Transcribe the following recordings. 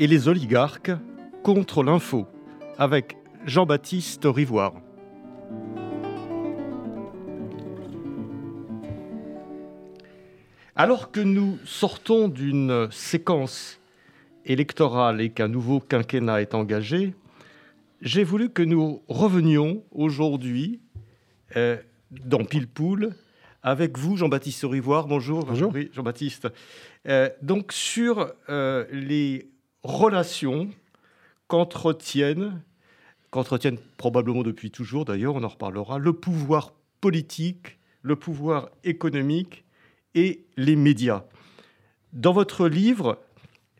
et les oligarques contre l'info avec Jean-Baptiste Rivoire. Alors que nous sortons d'une séquence électorale et qu'un nouveau quinquennat est engagé, j'ai voulu que nous revenions aujourd'hui euh, dans Pile avec vous, Jean-Baptiste Rivoire. Bonjour. Bonjour. Jean-Baptiste. Euh, donc, sur euh, les relations qu'entretiennent, qu'entretiennent probablement depuis toujours, d'ailleurs, on en reparlera, le pouvoir politique, le pouvoir économique et les médias. Dans votre livre,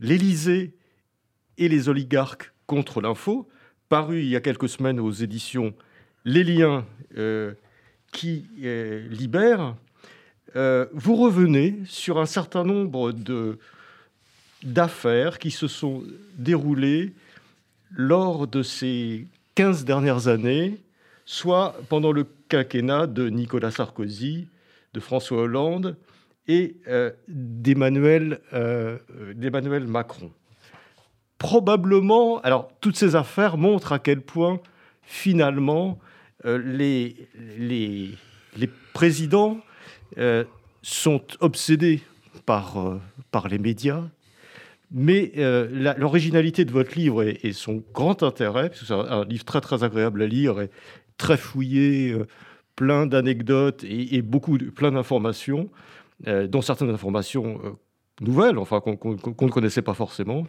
L'Élysée et les oligarques contre l'info, paru il y a quelques semaines aux éditions Les Liens euh, qui euh, libèrent, euh, vous revenez sur un certain nombre de, d'affaires qui se sont déroulées lors de ces 15 dernières années, soit pendant le quinquennat de Nicolas Sarkozy, de François Hollande et euh, d'Emmanuel, euh, d'Emmanuel Macron. Probablement, alors toutes ces affaires montrent à quel point finalement euh, les, les, les, présidents sont obsédés par, par les médias, mais l'originalité de votre livre et, son grand intérêt, parce que c'est un, livre très très agréable à lire et très fouillé, plein d'anecdotes et, beaucoup, plein d'informations, euh, dont certaines informations euh, nouvelles, enfin qu'on ne connaissait pas forcément.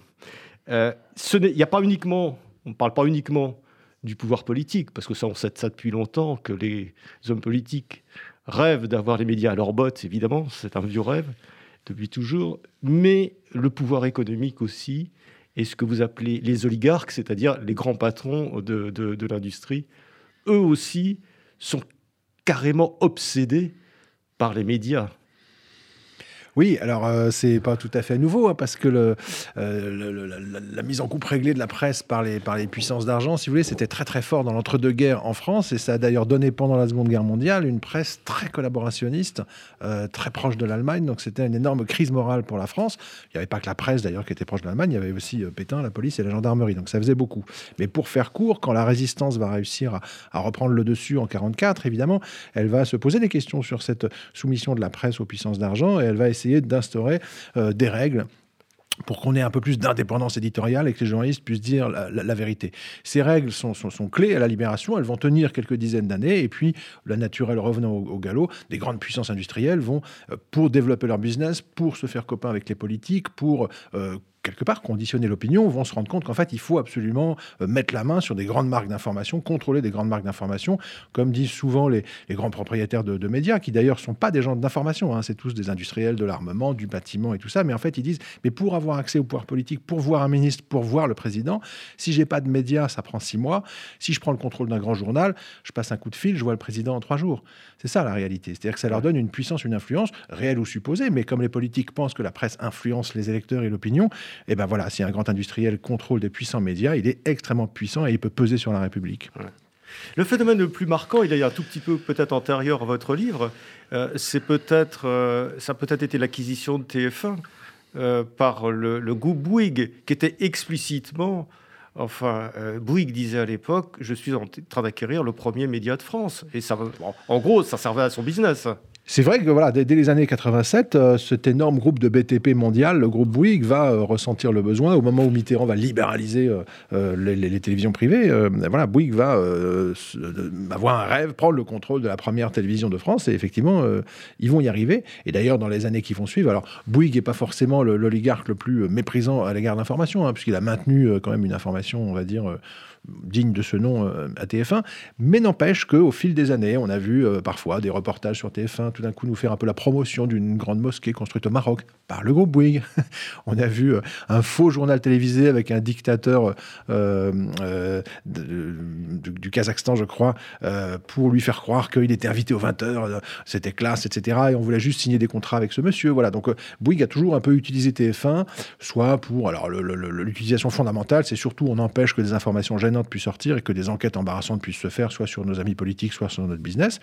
Euh, il n'y a pas uniquement, on ne parle pas uniquement du pouvoir politique, parce que ça, on sait ça depuis longtemps, que les hommes politiques rêvent d'avoir les médias à leur botte, évidemment, c'est un vieux rêve depuis toujours, mais le pouvoir économique aussi, et ce que vous appelez les oligarques, c'est-à-dire les grands patrons de, de l'industrie, eux aussi sont carrément obsédés par les médias. Oui, alors euh, c'est pas tout à fait nouveau, hein, parce que euh, la, mise en coupe réglée de la presse par les, par les puissances d'argent, si vous voulez, c'était très très fort dans l'entre-deux-guerres en France, et ça a d'ailleurs donné pendant la Seconde Guerre mondiale une presse très collaborationniste, euh, très proche de l'Allemagne, donc c'était une énorme crise morale pour la France. Il n'y avait pas que la presse d'ailleurs qui était proche de l'Allemagne, il y avait aussi Pétain, la police et la gendarmerie, donc ça faisait beaucoup. Mais pour faire court, quand la résistance va réussir à, à reprendre le dessus en 44, évidemment, elle va se poser des questions sur cette soumission de la presse aux puissances d'argent, et elle va essayer d'instaurer euh, des règles pour qu'on ait un peu plus d'indépendance éditoriale et que les journalistes puissent dire la, vérité. Ces règles sont, clés à la libération, elles vont tenir quelques dizaines d'années, et puis, la naturelle revenant au, galop, des grandes puissances industrielles vont, euh, pour développer leur business, pour se faire copain avec les politiques, pour euh, quelque part conditionner l'opinion, vont se rendre compte qu'en fait, il faut absolument euh, mettre la main sur des grandes marques d'information, contrôler des grandes marques d'information, comme disent souvent les, grands propriétaires de, médias, qui d'ailleurs sont pas des gens d'information, hein, c'est tous des industriels de l'armement, du bâtiment et tout ça, mais en fait, ils disent, mais pour avoir accès au pouvoir politique, pour voir un ministre, pour voir le président, si j'ai pas de médias, ça prend six mois. Si je prends le contrôle d'un grand journal, je passe un coup de fil, je vois le président en trois jours. C'est ça la réalité. C'est-à-dire que ça leur donne une puissance, une influence, réelle ou supposée, mais comme les politiques pensent que la presse influence les électeurs et l'opinion, et ben voilà, si un grand industriel contrôle des puissants médias, il est extrêmement puissant et il peut peser sur la République. Le phénomène le plus marquant, il est un tout petit peu peut-être antérieur à votre livre, euh, c'est peut-être, euh, ça peut-être été l'acquisition de TF1 euh, par le, le, groupe Bouygues, qui était explicitement, enfin, Bouygues disait à l'époque, je suis en train d'acquérir le premier média de France. Et ça, en gros, ça servait à son business. C'est vrai que voilà, dès, les années 87, euh, cet énorme groupe de BTP mondial, le groupe Bouygues, va euh, ressentir le besoin. Au moment où Mitterrand va libéraliser euh, les, télévisions privées, voilà, Bouygues va avoir un rêve, prendre le contrôle de la première télévision de France. Et effectivement, ils vont y arriver. Et d'ailleurs, dans les années qui vont suivre, alors Bouygues n'est pas forcément l'oligarque le plus méprisant à l'égard de l'information, hein, puisqu'il a maintenu quand même une information, on va dire digne de ce nom à TF1. Mais n'empêche qu'au fil des années, on a vu parfois des reportages sur TF1 tout d'un coup nous faire un peu la promotion d'une grande mosquée construite au Maroc par le groupe Bouygues. on a vu un faux journal télévisé avec un dictateur du, Kazakhstan, je crois, pour lui faire croire qu'il était invité aux 20h, c'était classe, etc. Et on voulait juste signer des contrats avec ce monsieur. Voilà. Donc Bouygues a toujours un peu utilisé TF1, soit pour. Alors, l'utilisation fondamentale, c'est surtout on empêche que des informations puissent sortir et que des enquêtes embarrassantes puissent se faire, soit sur nos amis politiques, soit sur notre business.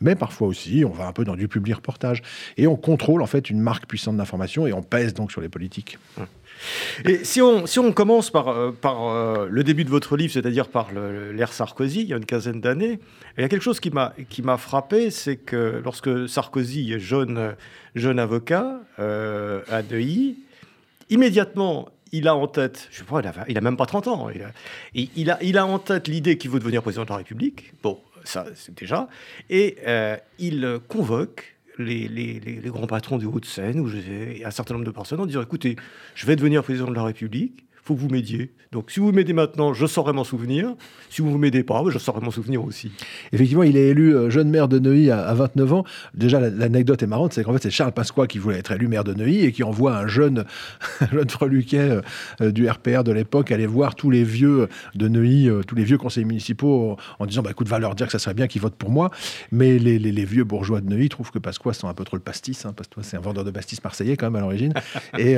Mais parfois aussi, on va un peu dans du public reportage. Et on contrôle, en fait, une marque puissante d'information et on pèse donc sur les politiques. Et si on, si on commence par, euh, par euh, le début de votre livre, c'est-à-dire par l'ère Sarkozy, il y a une quinzaine d'années, il y a quelque chose qui m'a frappé, c'est que lorsque Sarkozy jeune, jeune avocat euh, à Neuilly, immédiatement, il a en tête, je sais pas, il a, même pas 30 ans, il a, il a, il a en tête l'idée qu'il veut devenir président de la République. Bon, ça, c'est déjà. Et il convoque les, grands patrons du Haut-de-Seine, j'ai un certain nombre de personnes, en disant écoutez, je vais devenir président de la République, faut que vous m'aidiez. Donc, si vous m'aidez maintenant, je saurai m'en souvenir. Si vous ne m'aidez pas, je saurai m'en souvenir aussi. Effectivement, il est élu euh, jeune maire de Neuilly à, 29 ans. Déjà, l'anecdote est marrante, c'est qu'en fait, c'est Charles Pasqua qui voulait être élu maire de Neuilly et qui envoie un jeune, jeune freluquet euh, euh, du RPR de l'époque aller voir tous les vieux de Neuilly, tous les vieux conseillers municipaux, en disant bah, écoute, va leur dire que ça serait bien qu'ils votent pour moi. Mais les, vieux bourgeois de Neuilly trouvent que Pasqua sent un peu trop le pastis. Hein, Pasqua, c'est un vendeur de pastis marseillais quand même à l'origine. et,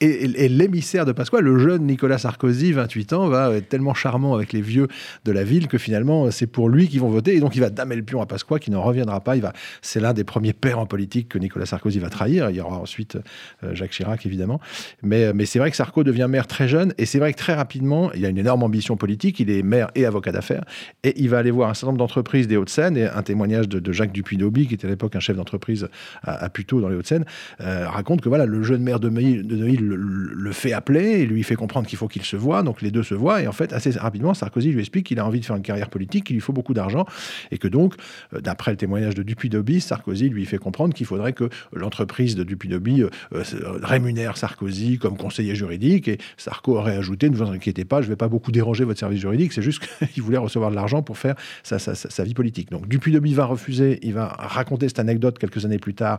et, et l'émissaire de Pasqua, le jeune Nicolas Sarkozy, 28 ans, va être tellement charmant avec les vieux de la ville que finalement, c'est pour lui qu'ils vont voter. Et donc, il va damer le pion à Pasqua, qui n'en reviendra pas. Va, c'est l'un des premiers pères en politique que Nicolas Sarkozy va trahir. Il y aura ensuite euh, Jacques Chirac, évidemment. Mais, c'est vrai que Sarko devient maire très jeune. Et c'est vrai que très rapidement, il a une énorme ambition politique. Il est maire et avocat d'affaires. Et il va aller voir un certain nombre d'entreprises des Hauts-de-Seine. Et un témoignage de, Jacques Dupuy-Dauby, qui était à l'époque un chef d'entreprise à, à Puteaux, dans les Hauts-de-Seine, euh, raconte que voilà, le jeune maire de Neuilly, le, fait appeler et lui fait comprendre qu'il faut qu'il se voit. Donc les deux se voient. Et en fait, assez rapidement, Sarkozy lui explique qu'il a envie de faire une carrière politique, qu'il lui faut beaucoup d'argent. Et que donc, euh, d'après le témoignage de Dupuy-Dobby, Sarkozy lui fait comprendre qu'il faudrait que l'entreprise de Dupuy-Dobby euh, euh, rémunère Sarkozy comme conseiller juridique. Et Sarko aurait ajouté Ne vous inquiétez pas, je ne vais pas beaucoup déranger votre service juridique. C'est juste qu'il voulait recevoir de l'argent pour faire sa, sa, vie politique. Donc Dupuy-Dobby va refuser. Il va raconter cette anecdote quelques années plus tard.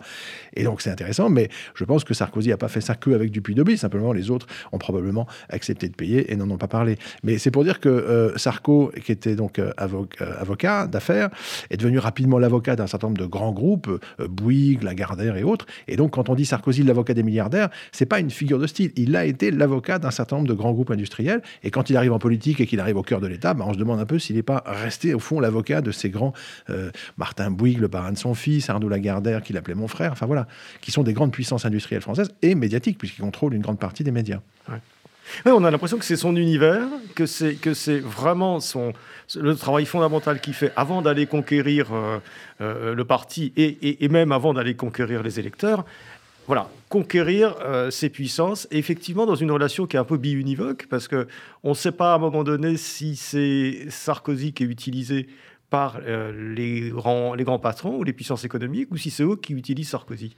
Et donc, c'est intéressant. Mais je pense que Sarkozy n'a pas fait ça que avec Dupuy-Dobby. Simplement, les autres ont probablement accepté de payer et n'en ont pas parlé. Mais c'est pour dire que euh, Sarko, qui était donc euh, euh, avocat d'affaires, est devenu rapidement l'avocat d'un certain nombre de grands groupes, Bouygues, Lagardère et autres. Et donc, quand on dit Sarkozy l'avocat des milliardaires, c'est pas une figure de style. Il a été l'avocat d'un certain nombre de grands groupes industriels. Et quand il arrive en politique et qu'il arrive au cœur de l'État, bah, on se demande un peu s'il n'est pas resté au fond l'avocat de ces grands Martin Bouygues, le parrain de son fils, Arnaud Lagardère, qu'il appelait mon frère. Enfin voilà, qui sont des grandes puissances industrielles françaises et médiatiques puisqu'ils contrôlent une grande partie des médias on a l'impression que c'est son univers, que c'est que c'est vraiment son le travail fondamental qu'il fait avant d'aller conquérir euh, euh, le parti et, même avant d'aller conquérir les électeurs. Voilà, conquérir euh, ses puissances, effectivement dans une relation qui est un peu biunivoque, parce que on ne sait pas à un moment donné si c'est Sarkozy qui est utilisé par les, grands, les grands patrons ou les puissances économiques, ou si c'est eux qui utilisent Sarkozy.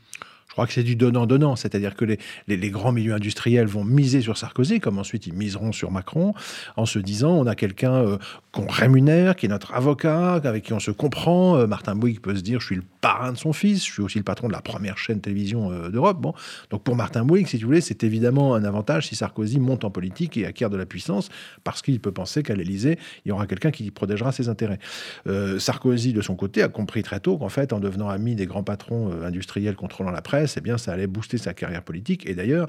Je crois que c'est du donnant-donnant, c'est-à-dire que les, les, grands milieux industriels vont miser sur Sarkozy, comme ensuite ils miseront sur Macron, en se disant on a quelqu'un euh, qu'on rémunère, qui est notre avocat, avec qui on se comprend. Euh, Martin Bouygues peut se dire je suis le parrain de son fils, je suis aussi le patron de la première chaîne télévision euh, d'Europe. Bon, donc pour Martin Bouygues, si tu voulez, c'est évidemment un avantage si Sarkozy monte en politique et acquiert de la puissance, parce qu'il peut penser qu'à l'Élysée, il y aura quelqu'un qui protégera ses intérêts. Sarkozy, de son côté, a compris très tôt qu'en fait, en devenant ami des grands patrons industriels contrôlant la presse, eh bien, ça allait booster sa carrière politique. Et d'ailleurs,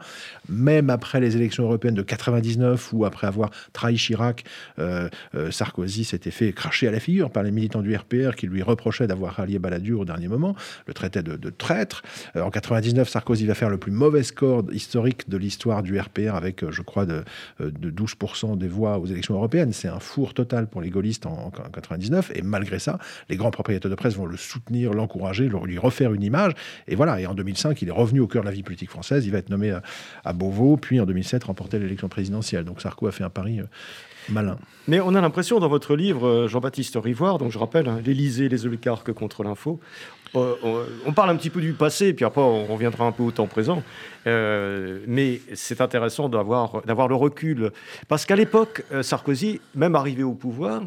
même après les élections européennes de 99, ou après avoir trahi Chirac, euh, euh, Sarkozy s'était fait cracher à la figure par les militants du RPR qui lui reprochaient d'avoir rallié Balladur au dernier moment, le traité de, traître. Euh, en 99, Sarkozy va faire le plus mauvais score historique de l'histoire du RPR avec, je crois, de, de 12% des voix aux élections européennes. C'est un four total pour les gaullistes en, en 99. Et malgré ça, les grands propriétaires de presse vont le soutenir, l'encourager, lui refaire une image. Et voilà. Et en 2005, 2005, il est revenu au cœur de la vie politique française. Il va être nommé à, Beauvau, puis en 2007, remporter l'élection présidentielle. Donc Sarko a fait un pari malin. Mais on a l'impression dans votre livre, Jean-Baptiste Rivoire, donc je rappelle, hein, l'Élysée, les oligarques contre l'info, on parle un petit peu du passé, puis après on reviendra un peu au temps présent. Euh, mais c'est intéressant d'avoir le recul. Parce qu'à l'époque, euh, Sarkozy, même arrivé au pouvoir,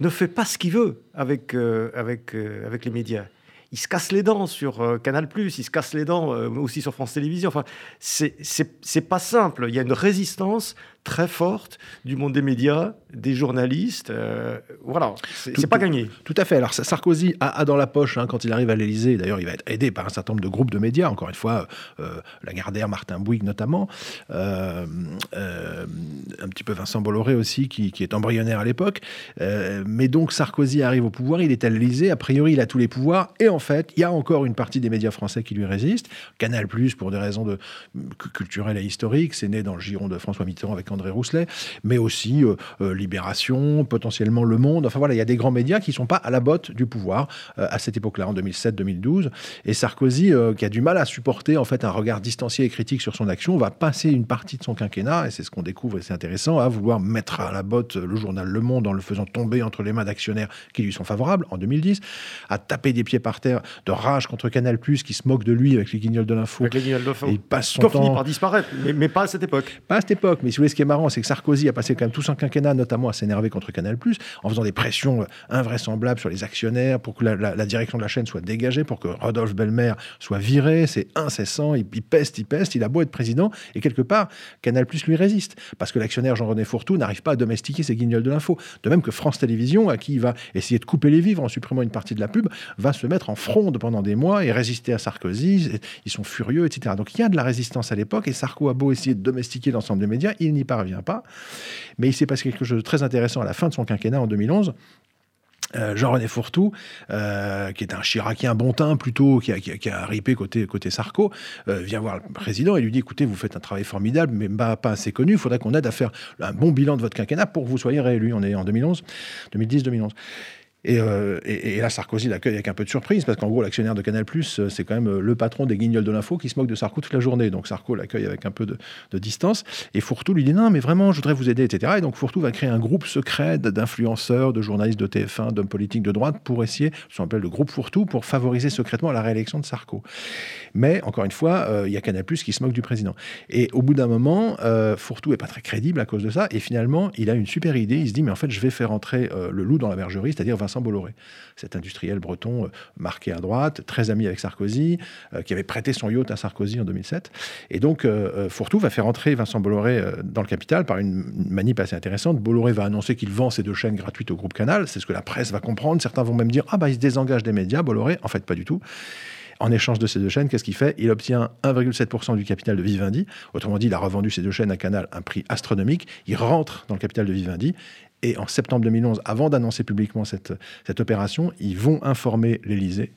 ne fait pas ce qu'il veut avec, euh, avec, avec les médias il se casse les dents sur euh, Canal+, il se casse les dents euh, aussi sur France Télévisions. Enfin, c'est pas simple. Il y a une résistance très forte du monde des médias, des journalistes. Euh, voilà, c'est pas gagné. Tout à fait. Alors Sarkozy a, dans la poche hein, quand il arrive à l'Élysée. D'ailleurs, il va être aidé par un certain nombre de groupes de médias. Encore une fois, Lagardère, Martin Bouygues notamment, un petit peu Vincent Bolloré aussi, qui, qui est embryonnaire à l'époque. mais donc Sarkozy arrive au pouvoir, il est à l'Élysée. A priori, il a tous les pouvoirs et en fait, il y a encore une partie des médias français qui lui résistent. Canal+, pour des raisons de, culturelles et historiques, c'est né dans le giron de François Mitterrand avec André Rousselet, mais aussi euh, euh, Libération, potentiellement Le Monde. Enfin voilà, il y a des grands médias qui ne sont pas à la botte du pouvoir euh, à cette époque-là, en 2007-2012. Et Sarkozy, qui a du mal à supporter en fait un regard distancié et critique sur son action, va passer une partie de son quinquennat, et c'est ce qu'on découvre et c'est intéressant, à vouloir mettre à la botte le journal Le Monde en le faisant tomber entre les mains d'actionnaires qui lui sont favorables en 2010, à taper des pieds par terre de rage contre Canal+, qui se moque de lui avec les guignols de l'info. Il passe son temps... finit par disparaître, mais, pas à cette époque. Pas à cette époque, mais si vous voulez, ce qui marrant, c'est que Sarkozy a passé quand même tout son quinquennat, notamment à s'énerver contre Canal+, en faisant des pressions euh, invraisemblables sur les actionnaires pour que la, direction de la chaîne soit dégagée, pour que Rodolphe Belmer soit viré, c'est incessant, il, peste, il peste, il a beau être président, et quelque part, Canal+, lui résiste, parce que l'actionnaire Jean-René Fourtou n'arrive pas à domestiquer ses guignols de l'info. De même que France Télévisions, à qui il va essayer de couper les vivres en supprimant une partie de la pub, va se mettre en fronde pendant des mois et résister à Sarkozy. Ils sont furieux, etc. Donc il y a de la résistance à l'époque et Sarko a beau essayer de domestiquer l'ensemble des médias, il n'y pas. Mais il s'est passé quelque chose de très intéressant à la fin de son quinquennat en 2011. Euh, Jean-René Fourtou, euh, qui est un Chiracien bon teint plutôt, qui a, ripé côté, côté Sarko, euh, vient voir le président et lui dit écoutez, vous faites un travail formidable, mais pas, pas assez connu, il faudrait qu'on aide à faire un bon bilan de votre quinquennat pour que vous soyez réélu. On est en 2011, 2010-2011. Euh, et, là, Sarkozy l'accueille avec un peu de surprise, parce qu'en gros, l'actionnaire de Canal, euh, c'est quand même euh, le patron des guignols de l'info qui se moque de Sarko toute la journée. Donc Sarko l'accueille avec un peu de, distance. Et Fourtou lui dit Non, mais vraiment, je voudrais vous aider, etc. Et donc Fourtou va créer un groupe secret d'influenceurs, de journalistes de TF1, d'hommes politiques de droite pour essayer, ce qu'on appelle le groupe Fourtou, pour favoriser secrètement la réélection de Sarko. Mais encore une fois, il y a Canal qui se moque du président. Et au bout d'un moment, Fourtou est pas très crédible à cause de ça. Et finalement, il a une super idée. Il se dit Mais en fait, je vais faire entrer le loup dans la bergerie, c'est-à-dire Bolloré, cet industriel breton euh, marqué à droite, très ami avec Sarkozy, euh, qui avait prêté son yacht à Sarkozy en 2007. Et donc, euh, Fourtou va faire entrer Vincent Bolloré dans le capital par une manip assez intéressante. Bolloré va annoncer qu'il vend ses deux chaînes gratuites au groupe Canal. C'est ce que la presse va comprendre. Certains vont même dire Ah, bah, il se désengage des médias, Bolloré. En fait, pas du tout. En échange de ces deux chaînes, qu'est-ce qu'il fait? Il obtient 1,7% du capital de Vivendi. Autrement dit, il a revendu ces deux chaînes à Canal à un prix astronomique. Il rentre dans le capital de Vivendi et en septembre 2011, avant d'annoncer publiquement cette, cette opération, ils vont informer l'Élysée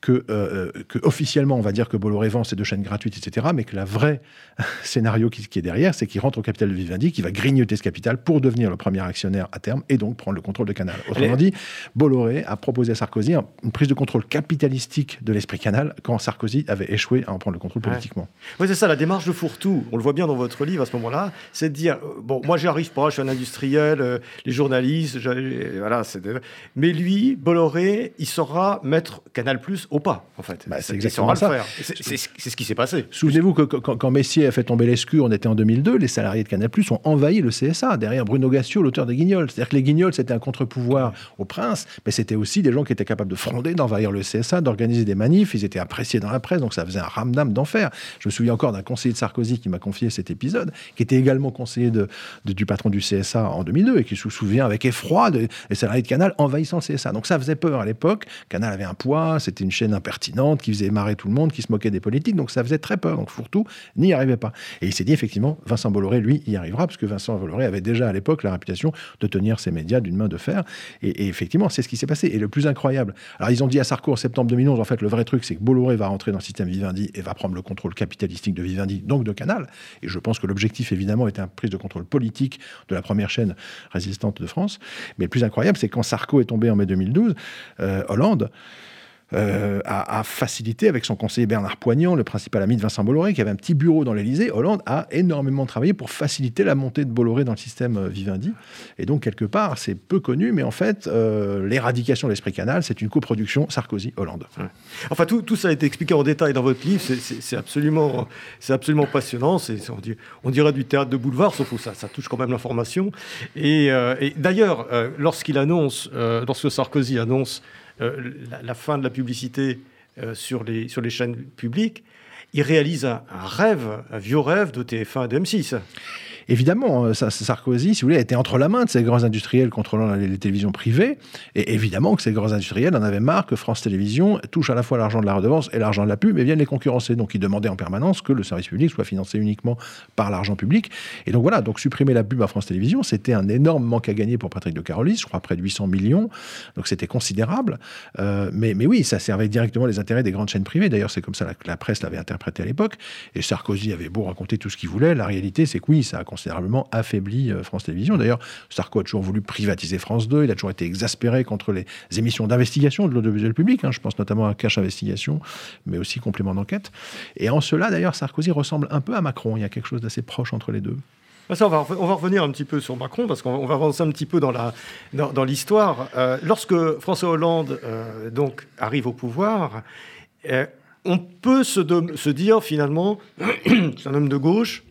que, euh, que, officiellement, on va dire que Bolloré vend ses deux chaînes gratuites, etc., mais que la vraie scénario qui, est derrière, c'est qu'il rentre au capital de Vivendi, qui va grignoter ce capital pour devenir le premier actionnaire à terme et donc prendre le contrôle de Canal. Autrement dit, Bolloré a proposé à Sarkozy une prise de contrôle capitalistique de l'esprit Canal quand Sarkozy avait échoué à en prendre le contrôle politiquement. Oui, c'est ça, la démarche de Fourtou, on le voit bien dans votre livre à ce moment-là, c'est de dire, euh, bon, moi j'y arrive pas, je suis un industriel, euh, les journalistes, voilà, mais lui, Bolloré, il saura mettre Canal Plus au pas, en fait. Bah, c'est exactement ça. C'est ce qui s'est passé. Souvenez-vous que quand, Messier a fait tomber l'escu, on était en 2002, les salariés de Canal Plus ont envahi le CSA, derrière Bruno Gassio, l'auteur des Guignols. C'est-à-dire que les Guignols, c'était un contre-pouvoir au prince, mais c'était aussi des gens qui étaient capables de fronder, d'envahir le CSA, d'organiser des manifs. Ils étaient appréciés dans la presse, donc ça faisait un ramdam d'enfer. Je me souviens encore d'un conseiller de Sarkozy qui m'a confié cet épisode, qui était également conseiller de, du patron du CSA en 2002 et qui se souvient avec effroi des salariés de Canal envahissant le CSA. Donc ça faisait peur à l'époque. Canal avait un poids, c'était une chaîne impertinente qui faisait marrer tout le monde, qui se moquait des politiques. Donc ça faisait très peur. Donc Fourtou n'y arrivait pas. Et il s'est dit effectivement, Vincent Bolloré, lui, y arrivera, parce que Vincent Bolloré avait déjà à l'époque la réputation de tenir ses médias d'une main de fer. Et, effectivement, c'est ce qui s'est passé. Et le plus incroyable, alors ils ont dit à Sarko en septembre 2011, en fait, le vrai truc, c'est que Bolloré va rentrer dans le système Vivendi et va prendre le contrôle capitalistique de Vivendi, donc de Canal. Et je pense que l'objectif, évidemment, était une prise de contrôle politique de la première chaîne résistante de France. Mais le plus incroyable, c'est quand Sarko est tombé en mai 2012, euh, Hollande euh, a, facilité avec son conseiller Bernard Poignant, le principal ami de Vincent Bolloré, qui avait un petit bureau dans l'Élysée. Hollande a énormément travaillé pour faciliter la montée de Bolloré dans le système euh, Vivendi. Et donc, quelque part, c'est peu connu, mais en fait, euh, l'éradication de l'esprit canal, c'est une coproduction Sarkozy-Hollande. Enfin, tout, ça a été expliqué en détail dans votre livre. C'est absolument, absolument passionnant. On, dirait du théâtre de boulevard, sauf que ça, ça touche quand même l'information. Et, et d'ailleurs, lorsqu'il annonce, lorsque Sarkozy annonce euh, la, fin de la publicité euh, sur, les, sur les chaînes publiques, il réalise un, un rêve, un vieux rêve de TF1 et de M6 évidemment, euh, Sarkozy, si vous voulez, était entre la main de ces grands industriels contrôlant les, télévisions privées. Et évidemment que ces grands industriels en avaient marre que France Télévisions touche à la fois l'argent de la redevance et l'argent de la pub et viennent les concurrencer. Donc ils demandaient en permanence que le service public soit financé uniquement par l'argent public. Et donc voilà, donc supprimer la pub à France Télévisions, c'était un énorme manque à gagner pour Patrick de Carolis, je crois près de 800 millions. Donc c'était considérable. Euh, mais, mais oui, ça servait directement les intérêts des grandes chaînes privées. D'ailleurs, c'est comme ça que la, presse l'avait interprété à l'époque. Et Sarkozy avait beau raconter tout ce qu'il voulait, la réalité, c'est que oui, ça a considérablement affaibli euh, France Télévisions. D'ailleurs, Sarko a toujours voulu privatiser France 2, il a toujours été exaspéré contre les émissions d'investigation de l'audiovisuel public, hein. je pense notamment à Cache Investigation, mais aussi Complément d'enquête. Et en cela, d'ailleurs, Sarkozy ressemble un peu à Macron, il y a quelque chose d'assez proche entre les deux. Ah, ça, on, va, revenir un petit peu sur Macron, parce qu'on va avancer un petit peu dans l'histoire. Euh, lorsque François Hollande euh, donc, arrive au pouvoir, on peut se dire finalement, c'est un homme de gauche,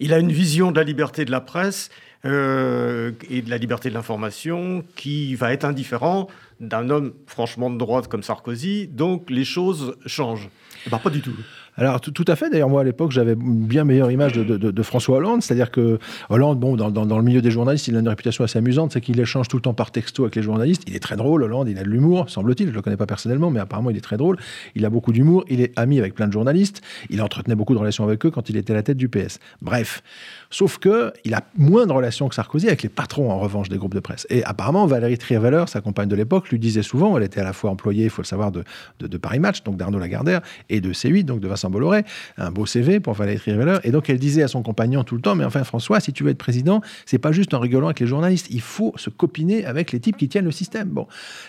il a une vision de la liberté de la presse euh, et de la liberté de l'information qui va être indifférent d'un homme franchement de droite comme Sarkozy. Donc les choses changent. Eh ben, pas du tout. Alors tout, à fait. D'ailleurs, moi à l'époque, j'avais une bien meilleure image de, François Hollande, c'est-à-dire que Hollande, bon, dans, le milieu des journalistes, il a une réputation assez amusante, c'est qu'il échange tout le temps par texto avec les journalistes. Il est très drôle, Hollande, il a de l'humour, semble-t-il. Je le connais pas personnellement, mais apparemment il est très drôle. Il a beaucoup d'humour. Il est ami avec plein de journalistes. Il entretenait beaucoup de relations avec eux quand il était à la tête du PS. Bref, sauf que il a moins de relations que Sarkozy avec les patrons en revanche des groupes de presse. Et apparemment, Valérie Trierweiler, sa compagne de l'époque, lui disait souvent, elle était à la fois employée, il faut le savoir, de, de, Paris Match, donc d'Arnaud Lagardère, et de C8, donc de Vincent Bolloré un beau CV pour Valérie Trierweiler. Et donc, elle disait à son compagnon tout le temps, mais enfin, François, si tu veux être président, c'est pas juste en rigolant avec les journalistes. Il faut se copiner avec les types qui tiennent le système. Bon.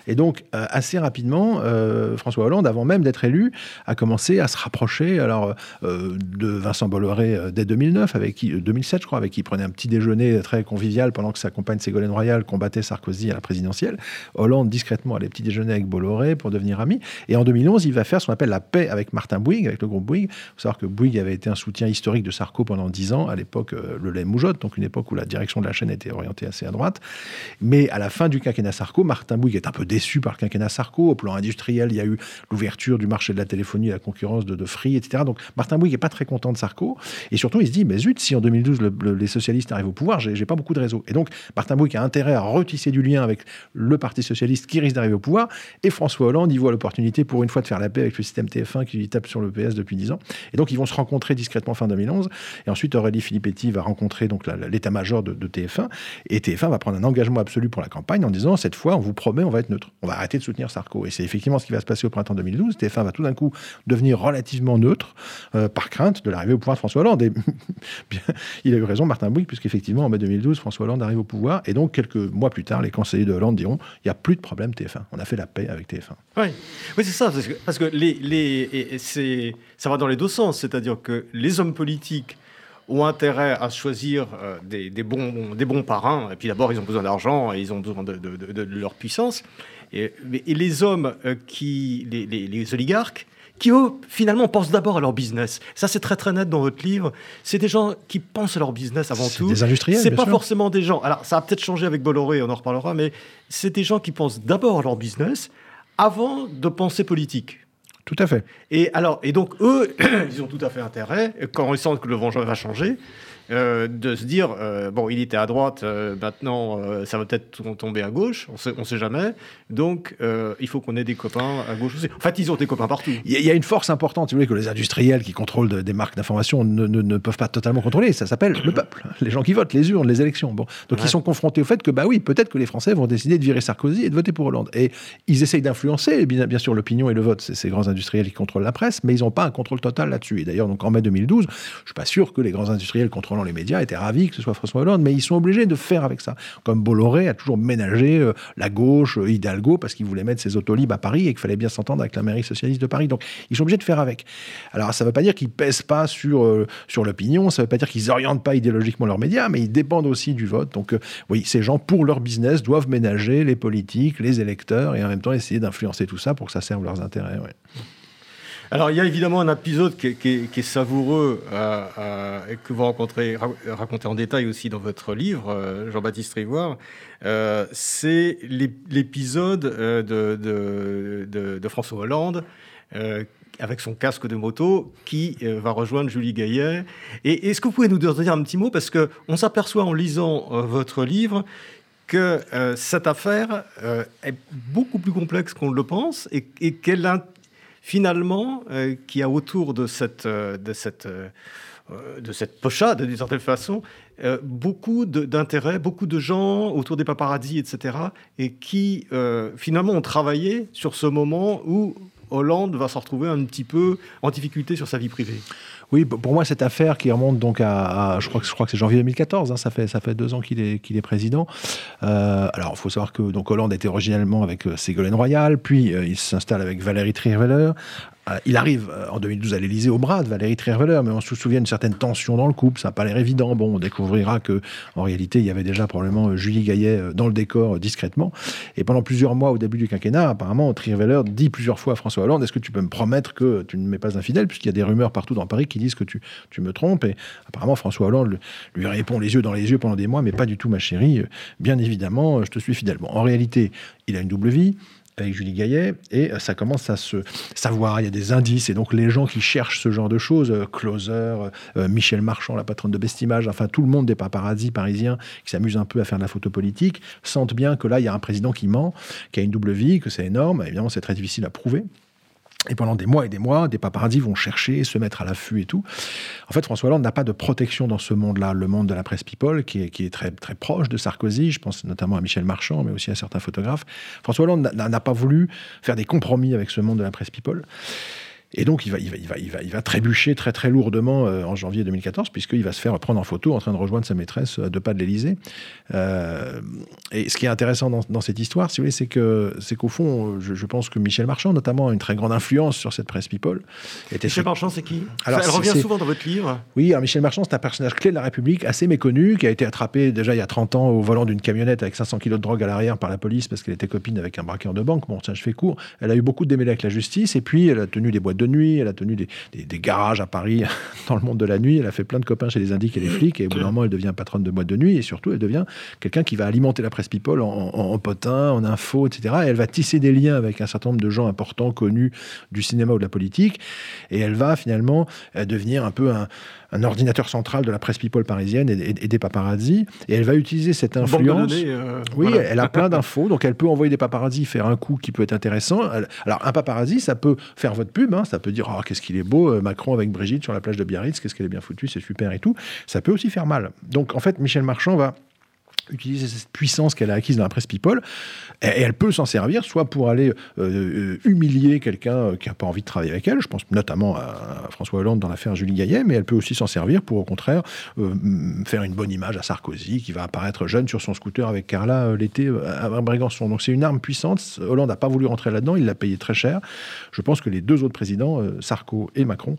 Et donc, euh, assez rapidement, euh, François Hollande, avant même d'être élu, a commencé à se rapprocher alors, euh, de Vincent Bolloré dès 2009, avec qui, 2007, je crois, avec qui il prenait un petit déjeuner très convivial pendant que sa compagne Ségolène Royal combattait Sarkozy à la présidentielle. Hollande, discrètement, allait petit déjeuner avec Bolloré pour devenir ami. Et en 2011, il va faire ce qu'on appelle la paix avec Martin Bouygues, avec le groupe Bouygues. Il faut savoir que Bouygues avait été un soutien historique de Sarko pendant dix ans, à l'époque euh, le lait moujotte, donc une époque où la direction de la chaîne était orientée assez à droite. Mais à la fin du quinquennat Sarko, Martin Bouygues est un peu déçu par le quinquennat Sarko. Au plan industriel, il y a eu l'ouverture du marché de la téléphonie, la concurrence de, Free, etc. Donc Martin Bouygues n'est pas très content de Sarko. Et surtout, il se dit, mais zut, si en 2012 les socialistes arrivent au pouvoir, j'ai pas beaucoup de réseau. Et donc Martin Bouygues a intérêt à retisser du lien avec le Parti socialiste qui risque d'arriver au pouvoir. Et François Hollande y voit l'opportunité pour une fois de faire la paix avec le système TF1 qui tape sur le PS depuis 10 ans. Et donc ils vont se rencontrer discrètement fin 2011. Et ensuite, Aurélie Filippetti va rencontrer l'état-major de, TF1. Et TF1 va prendre un engagement absolu pour la campagne en disant cette fois, on vous promet, on va être neutre. On va arrêter de soutenir Sarko. Et c'est effectivement ce qui va se passer au printemps 2012. TF1 va tout d'un coup devenir relativement neutre euh, par crainte de l'arrivée au pouvoir de François Hollande. Et il a eu raison, Martin Bouygues, puisqu'effectivement, en mai 2012, François Hollande arrive au pouvoir. Et donc, quelques mois plus tard, les conseillers de Hollande diront il n'y a plus de problème TF1. On a fait la paix avec TF1. Oui, c'est ça. Parce que, les, les, ça va dans les deux sens. C'est-à-dire que les hommes politiques ont intérêt à choisir euh, des, bons, des bons parrains. Et puis d'abord, ils ont besoin d'argent et ils ont besoin de, leur puissance. Et, les hommes euh, qui, les, oligarques, qui eux, finalement, pensent d'abord à leur business. Ça, c'est très très net dans votre livre. C'est des gens qui pensent à leur business avant tout. Des industriels. C'est pas forcément des gens. Alors, ça a peut-être changé avec Bolloré, on en reparlera, mais c'est des gens qui pensent d'abord à leur business avant de penser politique. Tout à fait. Et alors, et donc eux, ils ont tout à fait intérêt quand ils sentent que le vent va changer, euh, de se dire euh, bon, il était à droite, euh, maintenant ça va peut-être tomber à gauche, on sait, sait jamais. Donc il faut qu'on ait des copains à gauche aussi. En fait, ils ont des copains partout. Il y, a une force importante, si vous voulez, que les industriels qui contrôlent des marques d'information ne, ne, peuvent pas totalement contrôler. Ça s'appelle le peuple, les gens qui votent, les urnes, les élections. Bon, donc ils sont confrontés au fait que bah oui, peut-être que les Français vont décider de virer Sarkozy et de voter pour Hollande. Et ils essayent d'influencer, bien, bien sûr, l'opinion et le vote. C'est ces grands industriels qui contrôlent la presse, mais ils n'ont pas un contrôle total là-dessus. Et d'ailleurs, donc en mai 2012, je suis pas sûr que les grands industriels contrôlant les médias étaient ravis que ce soit François Hollande, mais ils sont obligés de faire avec ça. Comme Bolloré a toujours ménagé la gauche, Hidalgo, parce qu'il voulait mettre ses autolibes à Paris et qu'il fallait bien s'entendre avec la mairie socialiste de Paris. Donc ils sont obligés de faire avec. Alors ça ne veut pas dire qu'ils pèsent pas sur, sur l'opinion, ça ne veut pas dire qu'ils orientent pas idéologiquement leurs médias, mais ils dépendent aussi du vote. Donc oui, ces gens, pour leur business, doivent ménager les politiques, les électeurs, et en même temps essayer d'influencer tout ça pour que ça serve leurs intérêts. Alors, il y a évidemment un épisode qui est, savoureux euh, euh, et que vous rencontrez, racontez en détail aussi dans votre livre, euh, Jean-Baptiste Rivoire. c'est l'épisode de, François Hollande avec son casque de moto qui va rejoindre Julie Gaillet. Et est-ce que vous pouvez nous dire un petit mot Parce qu'on s'aperçoit en lisant votre livre que cette affaire est beaucoup plus complexe qu'on le pense et, et qu'elle finalement, euh, qui a autour de cette, euh, euh, de cette pochade, d'une certaine façon, beaucoup d'intérêts, beaucoup de gens autour des paparazzis, etc., et qui, finalement, ont travaillé sur ce moment où Hollande va se retrouver un petit peu en difficulté sur sa vie privée. Oui, pour moi, cette affaire qui remonte donc à, je crois que je crois que c'est janvier 2014. Hein, ça fait ça fait deux ans qu'il est qu'il est président. Euh, alors, il faut savoir que donc Hollande était originellement avec euh, Ségolène Royal, puis euh, il s'installe avec Valérie Trierweiler. Euh, il arrive euh, en 2012 à l'Élysée au bras de Valérie Trierweiler, mais on se souvient d'une certaine tension dans le couple. Ça n'a pas l'air évident. Bon, on découvrira que en réalité, il y avait déjà probablement euh, Julie Gaillet dans le décor discrètement. Et pendant plusieurs mois, au début du quinquennat, apparemment, Trierweiler dit plusieurs fois à François Hollande Est-ce que tu peux me promettre que tu ne m'es pas infidèle Puisqu'il y a des rumeurs partout dans Paris qui disent que tu, me trompes. Et apparemment, François Hollande lui répond les yeux dans les yeux pendant des mois Mais pas du tout, ma chérie. Bien évidemment, je te suis fidèlement. En réalité, il a une double vie avec Julie Gaillet, et euh, ça commence à se savoir, il y a des indices, et donc les gens qui cherchent ce genre de choses, euh, Closer, euh, Michel Marchand, la patronne de Bestimage, enfin tout le monde des paparazzi parisiens qui s'amusent un peu à faire de la photo politique, sentent bien que là, il y a un président qui ment, qui a une double vie, que c'est énorme, évidemment c'est très difficile à prouver. Et pendant des mois et des mois, des paparazzis vont chercher, se mettre à l'affût et tout. En fait, François Hollande n'a pas de protection dans ce monde-là, le monde de la presse people, qui est, très, très proche de Sarkozy. Je pense notamment à Michel Marchand, mais aussi à certains photographes. François Hollande n'a pas voulu faire des compromis avec ce monde de la presse people. Et donc, il va, il va, il va, il va, il va trébucher très, très lourdement euh, en janvier 2014, puisqu'il va se faire prendre en photo en train de rejoindre sa maîtresse à deux pas de l'Élysée. Euh, et ce qui est intéressant dans, cette histoire, si vous voulez, c'est que, c'est qu'au fond, je, pense que Michel Marchand, notamment, a une très grande influence sur cette presse people. Michel Marchand, c'est qui? Alors, Elle revient souvent dans votre livre. Oui, alors Michel Marchand, c'est un personnage clé de la République, assez méconnu, qui a été attrapé déjà il y a 30 ans au volant d'une camionnette avec 500 kilos de drogue à l'arrière par la police parce qu'elle était copine avec un braqueur de banque. Bon, ça, je fais court. Elle a eu beaucoup de démêlés avec la justice, et puis elle a tenu des boîtes de nuit, elle a tenu des, garages à Paris dans le monde de la nuit. Elle a fait plein de copains chez les indiques et les flics. Et au bout d'un moment, elle devient patronne de boîte de nuit. Et surtout, elle devient quelqu'un qui va alimenter la presse people en, en, potin, en info, etc. Et elle va tisser des liens avec un certain nombre de gens importants, connus du cinéma ou de la politique. Et elle va finalement euh, devenir un peu un, un ordinateur central de la presse people parisienne et, des paparazzi. Et elle va utiliser cette influence. Euh, oui, elle a plein d'infos, donc elle peut envoyer des paparazzi faire un coup qui peut être intéressant. Alors un paparazzi, ça peut faire votre pub, hein, ça peut dire oh, qu'est-ce qu'il est beau, euh, Macron avec Brigitte sur la plage de Biarritz, qu'est-ce qu'elle est bien foutue, c'est super et tout. Ça peut aussi faire mal. Donc en fait, Michel Marchand va utiliser cette puissance qu'elle a acquise dans la presse people, et, elle peut s'en servir soit pour aller euh, euh, humilier quelqu'un euh, qui n'a pas envie de travailler avec elle, je pense notamment à, François Hollande dans l'affaire Julie Gaillet, mais elle peut aussi s'en servir pour au contraire faire une bonne image à Sarkozy, qui va apparaître jeune sur son scooter avec Carla l'été à Brégançon. Donc c'est une arme puissante, Hollande n'a pas voulu rentrer là-dedans, il l'a payé très cher. Je pense que les deux autres présidents, Sarko et Macron,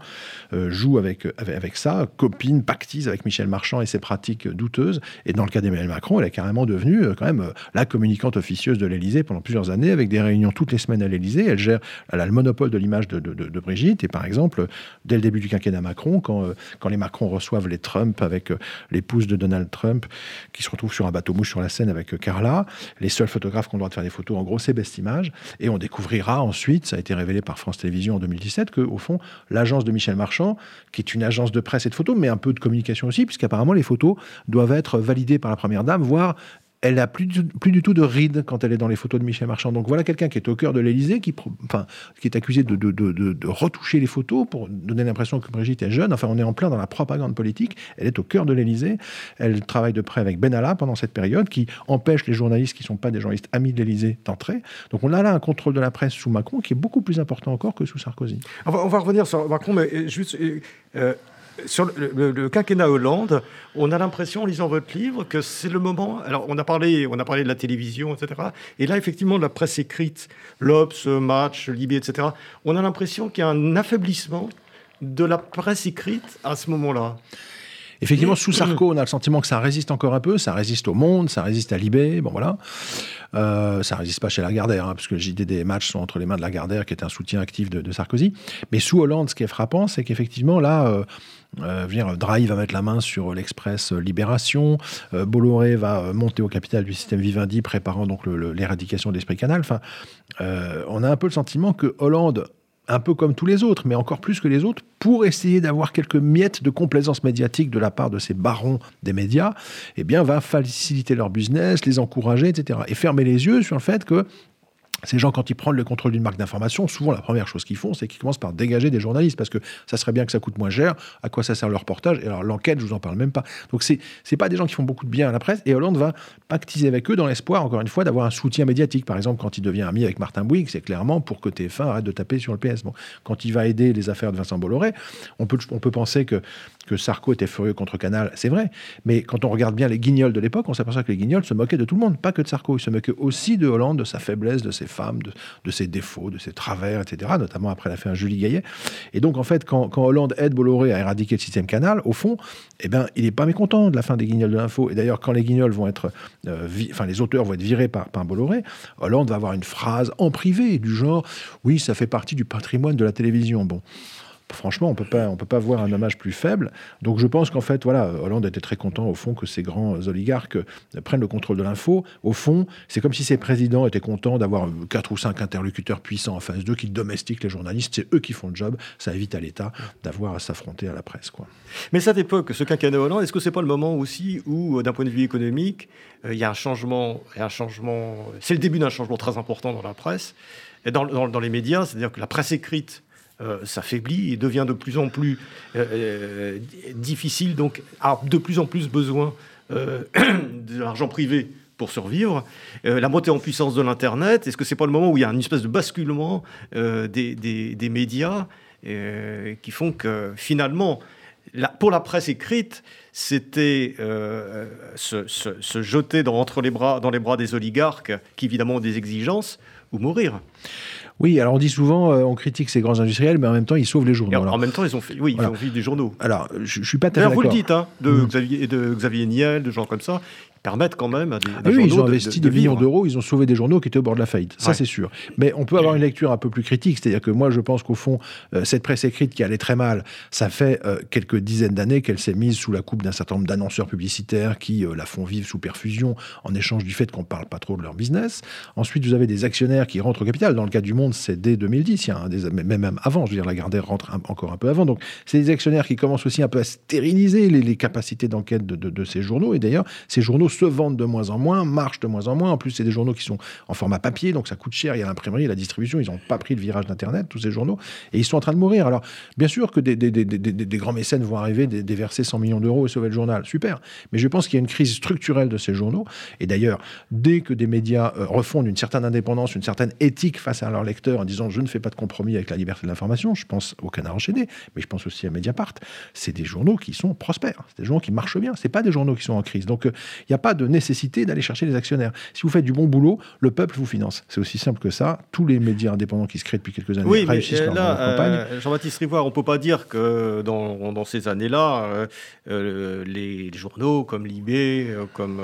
jouent avec, avec, avec ça, copinent, pactisent avec Michel Marchand et ses pratiques douteuses, et dans le cas d'Emmanuel Macron, elle est carrément devenue euh, quand même euh, la communicante officieuse de l'Élysée pendant plusieurs années, avec des réunions toutes les semaines à l'Élysée. Elle gère, elle a le monopole de l'image de, Brigitte. Et par exemple, dès le début du quinquennat Macron, quand, euh, quand les Macron reçoivent les Trump avec l'épouse de Donald Trump, qui se retrouve sur un bateau mouche sur la scène avec Carla, les seuls photographes le droit de faire des photos, en gros, c'est Best Image. Et on découvrira ensuite, ça a été révélé par France Télévisions en 2017, que au fond, l'agence de Michel Marchand, qui est une agence de presse et de photos, mais un peu de communication aussi, puisqu'apparemment les photos doivent être validées par la première dame, voire elle n'a plus, plus, du tout de rides quand elle est dans les photos de Michel Marchand. Donc voilà quelqu'un qui est au cœur de l'Élysée, qui, enfin, qui est accusé de, de, de, retoucher les photos pour donner l'impression que Brigitte est jeune. Enfin, on est en plein dans la propagande politique. Elle est au cœur de l'Élysée. Elle travaille de près avec Benalla pendant cette période, qui empêche les journalistes qui ne sont pas des journalistes amis de l'Élysée d'entrer. Donc on a là un contrôle de la presse sous Macron qui est beaucoup plus important encore que sous Sarkozy. On va, on va revenir sur Macron, mais juste... Euh, sur le, quinquennat Hollande, on a l'impression, en lisant votre livre, que c'est le moment. Alors, on a, parlé, on a parlé de la télévision, etc. Et là, effectivement, de la presse écrite, l'Obs, Match, Libé, etc. On a l'impression qu'il y a un affaiblissement de la presse écrite à ce moment-là. Effectivement, sous Sarko, on a le sentiment que ça résiste encore un peu, ça résiste au Monde, ça résiste à Libé, bon voilà. Euh, ça résiste pas chez Lagardère, hein, puisque le JD des matchs sont entre les mains de Lagardère, qui est un soutien actif de, Sarkozy. Mais sous Hollande, ce qui est frappant, c'est qu'effectivement, là, euh, euh, Drahi va mettre la main sur l'Express Libération, Bolloré va monter au capital du système Vivendi, préparant donc l'éradication de l'esprit canal. Enfin, on a un peu le sentiment que Hollande un peu comme tous les autres, mais encore plus que les autres, pour essayer d'avoir quelques miettes de complaisance médiatique de la part de ces barons des médias, eh bien, va faciliter leur business, les encourager, etc. Et fermer les yeux sur le fait que ces gens, quand ils prennent le contrôle d'une marque d'information, souvent la première chose qu'ils font, c'est qu'ils commencent par dégager des journalistes, parce que ça serait bien que ça coûte moins cher. À quoi ça sert le reportage Et alors l'enquête, je vous en parle même pas. Donc c'est c'est pas des gens qui font beaucoup de bien à la presse. Et Hollande va pactiser avec eux dans l'espoir, encore une fois, d'avoir un soutien médiatique. Par exemple, quand il devient ami avec Martin Bouygues, c'est clairement pour que TF1 arrête de taper sur le PS. Quand il va aider les affaires de Vincent Bolloré, on peut on peut penser que que Sarko était furieux contre Canal, c'est vrai. Mais quand on regarde bien les guignols de l'époque, on s'aperçoit que les guignols se moquaient de tout le monde, pas que de Sarko. Ils se moquaient aussi de Hollande, de sa faiblesse, de ses femmes, de, ses défauts, de ses travers, etc. Notamment après l'affaire Julie Gaillet. Et donc, en fait, quand, Hollande aide Bolloré à éradiquer le système Canal, au fond, eh ben, il n'est pas mécontent de la fin des guignols de l'info. Et d'ailleurs, quand les guignols vont être, euh, les auteurs vont être virés par, par Bolloré, Hollande va avoir une phrase en privé du genre, oui, ça fait partie du patrimoine de la télévision. Bon franchement, on peut pas, on peut pas voir un hommage plus faible. Donc je pense qu'en fait, voilà, Hollande était très content au fond que ces grands oligarques prennent le contrôle de l'info. Au fond, c'est comme si ces présidents étaient contents d'avoir quatre ou cinq interlocuteurs puissants en face d'eux qui domestiquent les journalistes. C'est eux qui font le job. Ça évite à l'État d'avoir à s'affronter à la presse, quoi. Mais cette époque, ce quinquennat Hollande, est-ce que c'est pas le moment aussi où, d'un point de vue économique, euh, il y a un changement, un changement. C'est le début d'un changement très important dans la presse et dans, dans les médias, c'est-à-dire que la presse écrite euh, s'affaiblit et devient de plus en plus euh, euh, difficile, donc a de plus en plus besoin de l'argent privé pour survivre. la montée en puissance de l'Internet, est-ce que c'est pas le moment où il y a une espèce de basculement des, médias qui font que finalement, pour la presse écrite, c'était se, jeter dans, entre les bras, dans les bras des oligarques qui évidemment ont des exigences ou mourir. Oui, alors on dit souvent, euh, on critique ces grands industriels, mais en même temps, ils sauvent les journaux. en même temps, ils ont fait, oui, ils ont fait des journaux. Alors, je, ne suis pas très Vous le dites, hein, de, mmh. Xavier, de Xavier Niel, de gens comme ça, permettent quand même à des, ah oui, ils ont investi des millions d'euros, ils ont sauvé des journaux qui étaient au bord de la faillite. Ça, c'est sûr. Mais on peut avoir une lecture un peu plus critique, c'est-à-dire que moi, je pense qu'au fond, euh, cette presse écrite qui allait très mal, ça fait euh, quelques dizaines d'années qu'elle s'est mise sous la coupe d'un certain nombre d'annonceurs publicitaires qui euh, la font vivre sous perfusion en échange du fait qu'on ne parle pas trop de leur business. Ensuite, vous avez des actionnaires qui rentrent au capital. Dans le cas du Monde, c'est dès 2010, il y a des, même, avant, je veux dire, la Gardère rentre encore un peu avant. Donc, c'est des actionnaires qui commencent aussi un peu à stériliser les, capacités d'enquête de, de ces journaux. Et d'ailleurs, ces journaux se vendent de moins en moins, marche de moins en moins. En plus, c'est des journaux qui sont en format papier, donc ça coûte cher. Il y a l'imprimerie, la distribution. Ils n'ont pas pris le virage d'Internet, tous ces journaux, et ils sont en train de mourir. Alors, bien sûr que des, grands mécènes vont arriver, déverser 100 millions d'euros et sauver le journal. Super. Mais je pense qu'il y a une crise structurelle de ces journaux. Et d'ailleurs, dès que des médias euh, refondent une certaine indépendance, une certaine éthique face à leurs lecteurs en disant je ne fais pas de compromis avec la liberté de l'information, je pense au Canard enchaîné, mais je pense aussi à Mediapart, c'est des journaux qui sont prospères. C'est des journaux qui marchent bien. C'est pas des journaux qui sont en crise. Donc, euh, il n'y a pas de nécessité d'aller chercher les actionnaires. Si vous faites du bon boulot, le peuple vous finance. C'est aussi simple que ça. Tous les médias indépendants qui se créent depuis quelques années oui, réussissent leur, campagne. Euh, Jean-Baptiste Rivoire, on ne peut pas dire que dans, dans ces années-là, euh, euh, les, journaux comme Libé, comme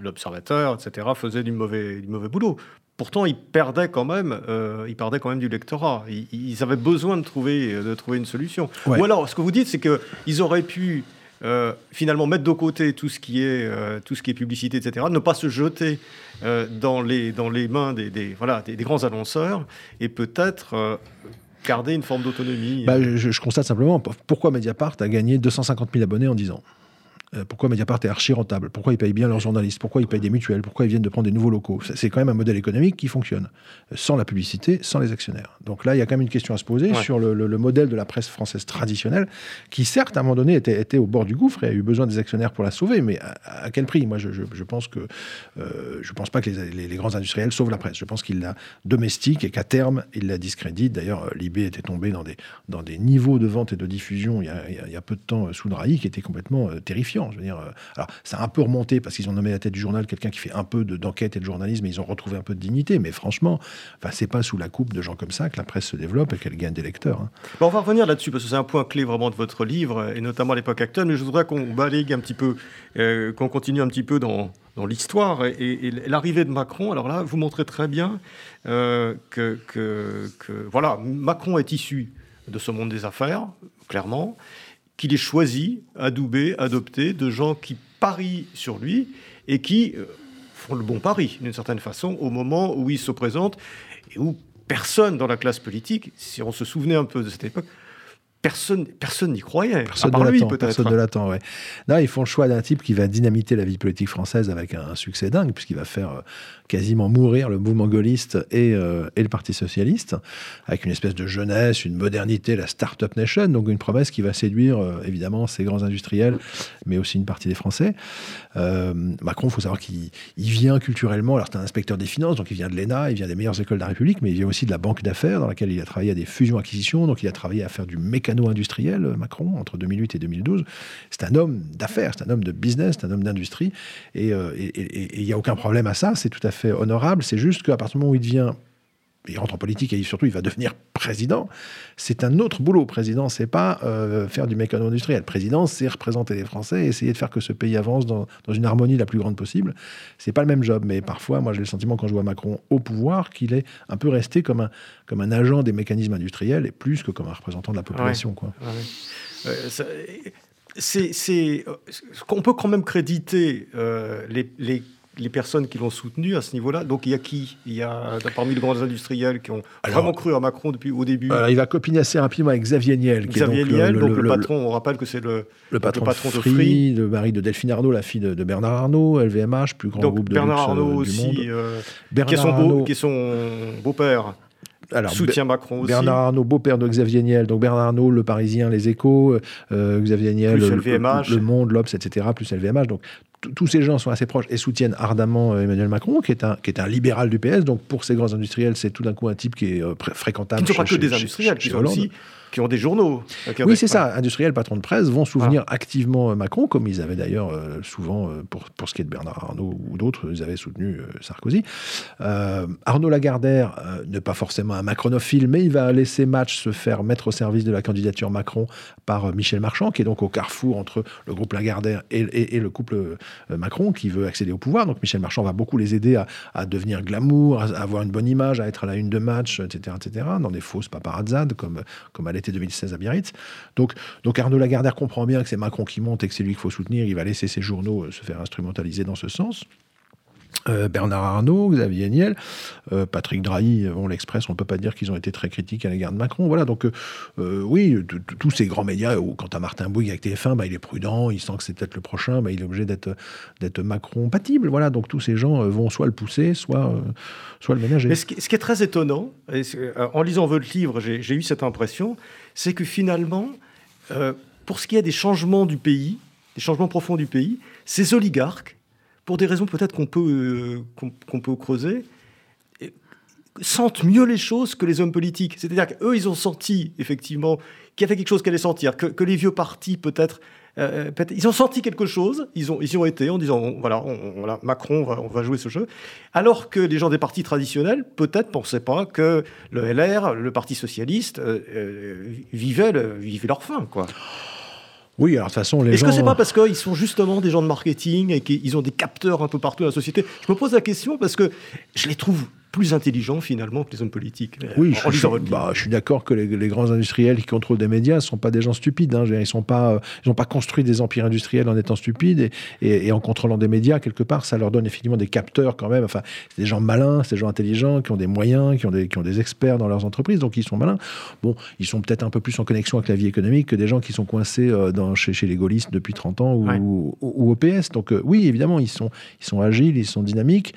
l'Observateur, etc., faisaient du mauvais, du mauvais boulot. Pourtant, ils perdaient quand même, ils perdaient quand même du lectorat. Ils, avaient besoin de trouver, de trouver une solution. Ou alors, ce que vous dites, c'est qu'ils auraient pu euh, finalement mettre de côté tout ce qui est, euh, tout ce qui est publicité, etc., ne pas se jeter euh, dans, les, dans les mains des, des voilà, des, grands annonceurs et peut-être garder une forme d'autonomie. Bah, je, je, constate simplement pourquoi Mediapart a gagné 250 000 abonnés en 10 ans? Euh, pourquoi Mediapart est archi rentable? Pourquoi ils payent bien leurs journalistes? Pourquoi ils payent des mutuelles? Pourquoi ils viennent de prendre des nouveaux locaux? C'est quand même un modèle économique qui fonctionne, euh, sans la publicité, sans les actionnaires. Donc là, il y a quand même une question à se poser sur le, modèle de la presse française traditionnelle, qui certes, à un moment donné, était, était, au bord du gouffre et a eu besoin des actionnaires pour la sauver, mais à, quel prix? Moi, je, pense que euh, je pense pas que les, les, grands industriels sauvent la presse. Je pense qu'ils la domestiquent et qu'à terme, ils la discréditent. D'ailleurs, Libé était tombé dans des, dans des niveaux de vente et de diffusion il y a, il y a peu de temps sous Drahi qui étaient complètement Je veux dire, alors, ça a un peu remonté parce qu'ils ont nommé à la tête du journal quelqu'un qui fait un peu d'enquête et de journalisme et ils ont retrouvé un peu de dignité. Mais franchement, enfin, c'est pas sous la coupe de gens comme ça que la presse se développe et qu'elle gagne des lecteurs. Hein. on va revenir là-dessus parce que c'est un point clé vraiment de votre livre et notamment à l'époque actuelle. Mais je voudrais qu'on balaye un petit peu, euh, qu'on continue un petit peu dans, l'histoire et, l'arrivée de Macron. Alors là, vous montrez très bien euh, que, que, voilà, Macron est issu de ce monde des affaires, clairement qu'il ait choisi, adoubé, adopté de gens qui parient sur lui et qui euh, font le bon pari, d'une certaine façon, au moment où il se présente et où personne dans la classe politique, si on se souvenait un peu de cette époque, personne personne n'y croyait. Personne lui, peut-être. Personne de l'attend, ouais. Là, ils font le choix d'un type qui va dynamiter la vie politique française avec un, succès dingue, puisqu'il va faire euh, quasiment mourir le mouvement gaulliste et, euh, et, le Parti socialiste, avec une espèce de jeunesse, une modernité, la start-up nation, donc une promesse qui va séduire euh, évidemment ces grands industriels, mais aussi une partie des Français. Macron, il faut savoir qu'il vient culturellement, alors c'est un inspecteur des finances, donc il vient de l'ENA, il vient des meilleures écoles de la République, mais il vient aussi de la banque d'affaires, dans laquelle il a travaillé à des fusions-acquisitions, donc il a travaillé à faire du mécanisme industriel euh, Macron, entre 2008 et 2012. C'est un homme d'affaires, c'est un homme de business, c'est un homme d'industrie. Et il euh, n'y a aucun problème à ça, c'est tout à fait honorable. C'est juste qu'à partir du moment où il devient il rentre en politique et surtout il va devenir président. C'est un autre boulot. Président, c'est pas euh, faire du mécano industriel. Président, c'est représenter les Français et essayer de faire que ce pays avance dans, une harmonie la plus grande possible. C'est pas le même job, mais parfois, moi, j'ai le sentiment quand je vois Macron au pouvoir qu'il est un peu resté comme un, comme un agent des mécanismes industriels et plus que comme un représentant de la population. Quoi. c'est, on peut quand même créditer euh, les, les les personnes qui l'ont soutenu à ce niveau-là. Donc il y a qui? Il y a parmi les grands industriels qui ont vraiment cru à Macron depuis au début. il va copiner assez rapidement avec Xavier Niel. Xavier est donc Niel, le, donc le, patron, on rappelle que c'est le, le, patron, de Free, le mari de Delphine Arnaud, la fille de, Bernard Arnault, LVMH, plus grand groupe de Bernard luxe Arnault euh, du aussi, monde. Euh, qui, qui est son beau-père. Alors, soutient Macron aussi. Bernard Arnault, beau-père de Xavier Niel. Donc Bernard Arnault, le Parisien, les Échos, euh, Xavier Niel, le, le, Monde, l'Obs, etc., plus LVMH. Donc tous ces gens sont assez proches et soutiennent ardemment euh, Emmanuel Macron, qui est un, qui est un libéral du PS. Donc pour ces grands industriels, c'est tout d'un coup un type qui est euh, fréquentable. Qui ne sont pas que des industriels, qui sont aussi qui ont des journaux. Oui, c'est ça. Industriels, patrons de presse vont soutenir activement euh, Macron, comme ils avaient d'ailleurs souvent, pour, pour ce qui est de Bernard Arnault ou d'autres, ils avaient soutenu Sarkozy. Arnaud Lagardère n'est pas forcément un macronophile, mais il va laisser Match se faire mettre au service de la candidature Macron par Michel Marchand, qui est donc au carrefour entre le groupe Lagardère et, et le couple euh, Macron qui veut accéder au pouvoir. Donc Michel Marchand va beaucoup les aider à, devenir glamour, à, avoir une bonne image, à être à la une de match, etc., etc., dans des fausses paparazzades comme, comme à l'été 2016 à Biarritz. Donc, donc Arnaud Lagardère comprend bien que c'est Macron qui monte et que c'est lui qu'il faut soutenir. Il va laisser ses journaux euh, se faire instrumentaliser dans ce sens. Euh, Bernard Arnault, Xavier Niel, euh, Patrick Drahi, bon, l'Express, on ne peut pas dire qu'ils ont été très critiques à l'égard de Macron. Voilà, donc euh, oui, tous ces grands médias, ou quant à Martin Bouygues avec TF1, bah, il est prudent, il sent que c'est peut-être le prochain, bah, il est obligé d'être, d'être Macron-compatible. Voilà, donc tous ces gens vont soit le pousser, soit, le ménager. Ce qui, est très étonnant, en lisant votre livre, j'ai, eu cette impression, c'est que finalement, pour ce qui est des changements du pays, des changements profonds du pays, ces oligarques, pour des raisons peut-être qu'on peut, euh, qu'on peut creuser, sentent mieux les choses que les hommes politiques. C'est-à-dire qu'eux, ils ont senti, effectivement, qu'il y avait quelque chose qu'elle allait sentir, que, les vieux partis, peut-être, euh, peut ils ont senti quelque chose, ils, y ont été en disant, voilà, Macron, on va, jouer ce jeu, alors que les gens des partis traditionnels, peut-être, pensaient pas que le LR, le Parti socialiste, euh, vivaient leur fin, quoi. Oui, alors de toute façon, les Est-ce que c'est pas parce qu'ils sont justement des gens de marketing et qu'ils ont des capteurs un peu partout dans la société? Je me pose la question parce que je les trouve plus intelligents finalement que les hommes politiques. Oui, je, bah, je, suis d'accord que les, grands industriels qui contrôlent des médias ne sont pas des gens stupides. Hein. Ils n'ont pas, ils pas construit des empires industriels en étant stupides et, et, en contrôlant des médias, quelque part, ça leur donne effectivement des capteurs quand même. Enfin, c'est des gens malins, c'est des gens intelligents, qui ont des moyens, qui ont des, qui ont des experts dans leurs entreprises, donc ils sont malins. Bon, ils sont peut-être un peu plus en connexion avec la vie économique que des gens qui sont coincés euh, dans, chez, chez les gaullistes depuis 30 ans ou, au PS. Donc euh, oui, évidemment, ils sont, ils sont agiles, ils sont dynamiques.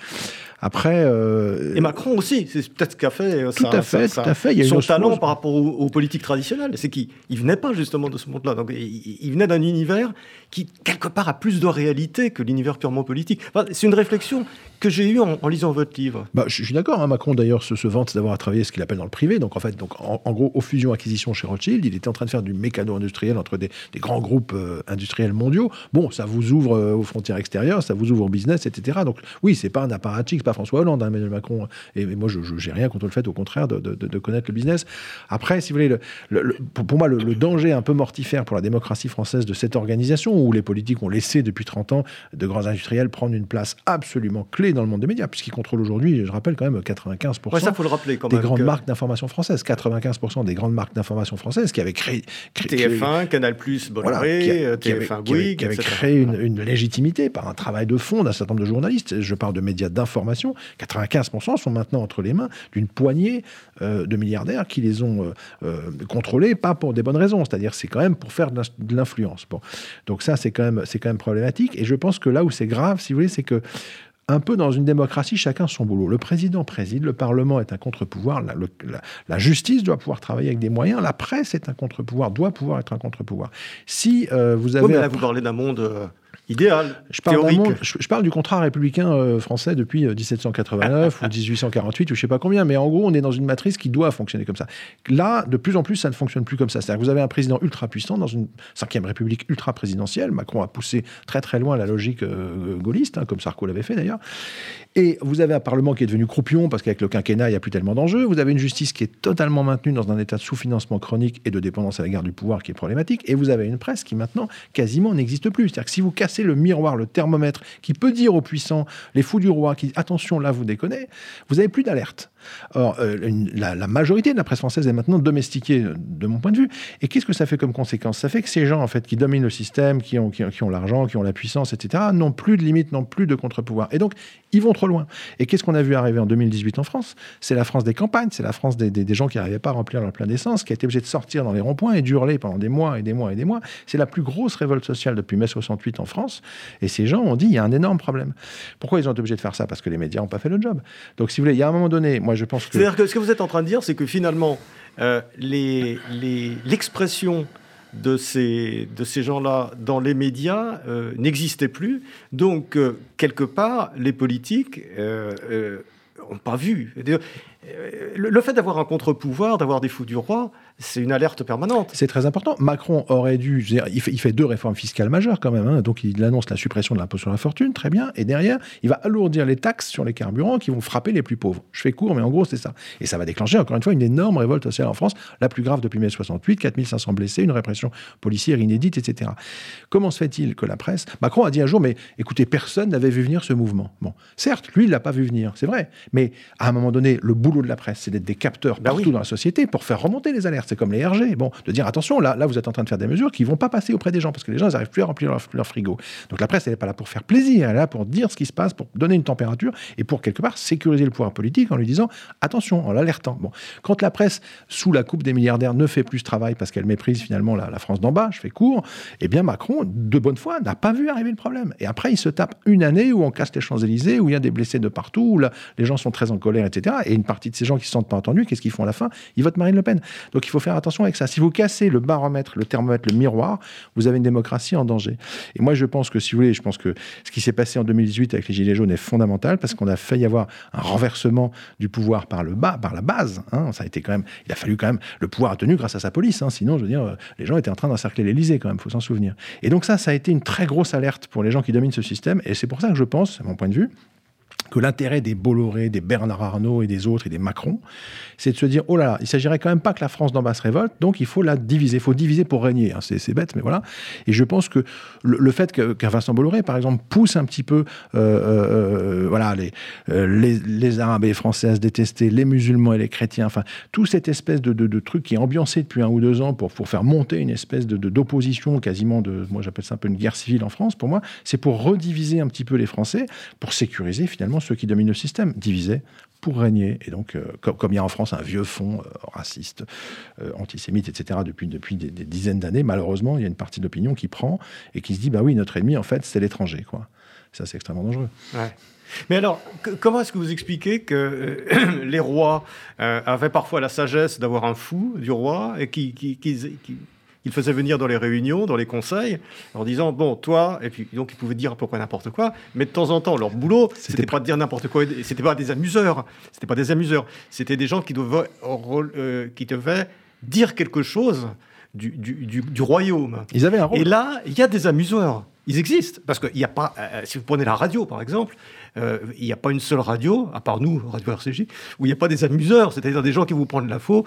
Après. Euh, et Macron aussi, c'est peut-être ce qu'a fait. Euh, tout à fait, tout à fait. Il y a son talent par rapport aux, politiques traditionnelles, c'est qu'il ne venait pas justement de ce monde-là. Donc il, venait d'un univers qui, quelque part, a plus de réalité que l'univers purement politique. c'est une réflexion que j'ai eue en, lisant votre livre. Bah, je, suis d'accord. Hein, Macron, d'ailleurs, se, se vante d'avoir travaillé ce qu'il appelle dans le privé. Donc, en fait, donc, en, gros, aux fusions-acquisitions chez Rothschild, il était en train de faire du mécano industriel entre des, grands groupes euh, industriels mondiaux. Bon, ça vous ouvre aux frontières extérieures, ça vous ouvre au business, etc. Donc, oui, c'est pas un apparatchik, c'est pas François Hollande, hein, Macron. Et, moi, je n'ai rien contre le fait, au contraire, de, connaître le business. Après, si vous voulez, le, pour, moi, le, danger un peu mortifère pour la démocratie française de cette organisation, où les politiques ont laissé depuis 30 ans de grands industriels prendre une place absolument clé dans le monde des médias, puisqu'ils contrôlent aujourd'hui, je rappelle quand même, 95% ça, faut le rappeler des grandes marques d'information françaises. 95% des grandes marques d'information françaises qui avaient créé... TF1, Canal+, Bolloré, TF1 Bouygues, qui avaient créé une, une, légitimité par un travail de fond d'un certain nombre de journalistes. Je parle de médias d'information. 95% sont maintenant entre les mains d'une poignée euh, de milliardaires qui les ont euh, euh, contrôlés, pas pour des bonnes raisons, c'est-à-dire c'est quand même pour faire de l'influence. Bon. Donc ça, c'est quand, même, quand même problématique. Et je pense que là où c'est grave, si vous voulez, c'est que un peu dans une démocratie, chacun son boulot. Le président préside, le Parlement est un contre-pouvoir, la, la, justice doit pouvoir travailler avec des moyens, la presse est un contre-pouvoir, doit pouvoir être un contre-pouvoir. Si vous avez... mais là, vous parlez d'un monde idéal, je parle, je, parle, du contrat républicain euh, français depuis 1789 euh, ou 1848 ou je sais pas combien, mais en gros, on est dans une matrice qui doit fonctionner comme ça. Là, de plus en plus, ça ne fonctionne plus comme ça. C'est-à-dire que vous avez un président ultra puissant dans une cinquième république ultra présidentielle. Macron a poussé très très loin la logique euh, gaulliste, hein, comme Sarko l'avait fait d'ailleurs. Et vous avez un Parlement qui est devenu croupion parce qu'avec le quinquennat, il n'y a plus tellement d'enjeux. Vous avez une justice qui est totalement maintenue dans un état de sous-financement chronique et de dépendance à l'égard du pouvoir qui est problématique. Et vous avez une presse qui maintenant quasiment n'existe plus. C'est-à-dire que si vous cassez le miroir, le thermomètre qui peut dire aux puissants, les fous du roi, qui attention là vous déconnez, vous avez plus d'alerte. Or, euh, la, majorité de la presse française est maintenant domestiquée, de mon point de vue. Et qu'est-ce que ça fait comme conséquence? Ça fait que ces gens, en fait, qui dominent le système, qui ont, qui, ont l'argent, qui ont la puissance, etc., n'ont plus de limites, n'ont plus de contre-pouvoir. Et donc, ils vont trop loin. Et qu'est-ce qu'on a vu arriver en 2018 en France? C'est la France des campagnes, c'est la France des, gens qui n'arrivaient pas à remplir leur plein d'essence, qui a été obligé de sortir dans les ronds-points et d'hurler pendant des mois et des mois et des mois. C'est la plus grosse révolte sociale depuis mai 68 en France. Et ces gens ont dit il y a un énorme problème. Pourquoi ils ont été obligés de faire ça? Parce que les médias n'ont pas fait le job. Donc, si vous voulez, il y a un moment donné, moi je pense que. C'est-à-dire que ce que vous êtes en train de dire, c'est que finalement, euh, l'expression de ces, de ces gens-là dans les médias euh, n'existait plus. Donc, euh, quelque part, les politiques n'ont pas vu. Le fait d'avoir un contre-pouvoir, d'avoir des fous du roi, c'est une alerte permanente. C'est très important. Macron aurait dû. il, fait, deux réformes fiscales majeures quand même. Hein. Donc il annonce la suppression de l'impôt sur la fortune, très bien. Et derrière, il va alourdir les taxes sur les carburants qui vont frapper les plus pauvres. Je fais court, mais en gros, c'est ça. Et ça va déclencher encore une fois une énorme révolte sociale en France, la plus grave depuis mai 68, 4500 blessés, une répression policière inédite, etc. Comment se fait-il que la presse. Macron a dit un jour, mais écoutez, personne n'avait vu venir ce mouvement. Bon, certes, lui, il l'a pas vu venir, c'est vrai. Mais à un moment donné, le boulot de la presse, c'est d'être des capteurs bah partout dans la société pour faire remonter les alertes c'est comme les RG. Bon, de dire attention, là, là, vous êtes en train de faire des mesures qui vont pas passer auprès des gens parce que les gens n'arrivent plus à remplir leur, frigo. Donc la presse, elle n'est pas là pour faire plaisir, elle est là pour dire ce qui se passe, pour donner une température et pour quelque part sécuriser le pouvoir politique en lui disant attention, en l'alertant. Bon, quand la presse, sous la coupe des milliardaires, ne fait plus ce travail parce qu'elle méprise finalement la, France d'en bas, je fais court, eh bien Macron, de bonne foi, n'a pas vu arriver le problème. Et après, il se tape une année où on casse les Champs-Élysées, où il y a des blessés de partout, où là, les gens sont très en colère, etc. Et une partie de ces gens qui se sentent pas entendus, qu'est-ce qu'ils font à la fin? Ils votent Marine Le Pen. Donc il faut faire attention avec ça. Si vous cassez le baromètre, le thermomètre, le miroir, vous avez une démocratie en danger. Et moi, je pense que, si vous voulez, je pense que ce qui s'est passé en 2018 avec les Gilets jaunes est fondamental parce qu'on a failli avoir un renversement du pouvoir par le bas, par la base. Hein. Ça a été quand même, il a fallu quand même, le pouvoir a tenu grâce à sa police. Hein. Sinon, je veux dire, les gens étaient en train d'encercler l'Élysée quand même, faut s'en souvenir. Et donc ça, ça a été une très grosse alerte pour les gens qui dominent ce système. Et c'est pour ça que je pense, à mon point de vue, que l'intérêt des Bolloré, des Bernard Arnault et des autres et des Macron, c'est de se dire oh là là, il s'agirait quand même pas que la France d'en bas se révolte, donc il faut la diviser, il faut diviser pour régner. Hein. C'est bête, mais voilà. Et je pense que le, fait qu'un Vincent Bolloré, par exemple, pousse un petit peu euh, euh, euh, voilà, les, les, Arabes et les Français à se détester, les musulmans et les chrétiens, enfin, tout cette espèce de, de, truc qui est ambiancé depuis un ou deux ans pour, pour faire monter une espèce d'opposition, quasiment de, moi j'appelle ça un peu une guerre civile en France, pour moi, c'est pour rediviser un petit peu les Français, pour sécuriser finalement ceux qui dominent le système, diviser pour régner. Et donc, comme, il y a en France un vieux fond raciste, antisémite, etc., depuis, depuis des, dizaines d'années, malheureusement, il y a une partie de l'opinion qui prend et qui se dit, bah oui, notre ennemi, en fait, c'est l'étranger. quoi. Ça, c'est extrêmement dangereux. Mais alors, comment est-ce que vous expliquez que euh, les rois euh, avaient parfois la sagesse d'avoir un fou du roi et qui, qui, faisait venir dans les réunions, dans les conseils, en disant bon, toi, et puis donc ils pouvaient dire à peu près n'importe quoi, mais de temps en temps, leur boulot, c'était pas de dire n'importe quoi, c'était pas des amuseurs, c'était pas des amuseurs, c'était des gens qui devaient, euh, qui devaient dire quelque chose du, du, royaume. Ils avaient un rôle. Et là, il y a des amuseurs. Ils existent. Parce qu'il n'y a pas. Euh, si vous prenez la radio, par exemple, euh, il n'y a pas une seule radio, à part nous, Radio RCJ, où il n'y a pas des amuseurs, c'est-à-dire des gens qui vous prennent l'info,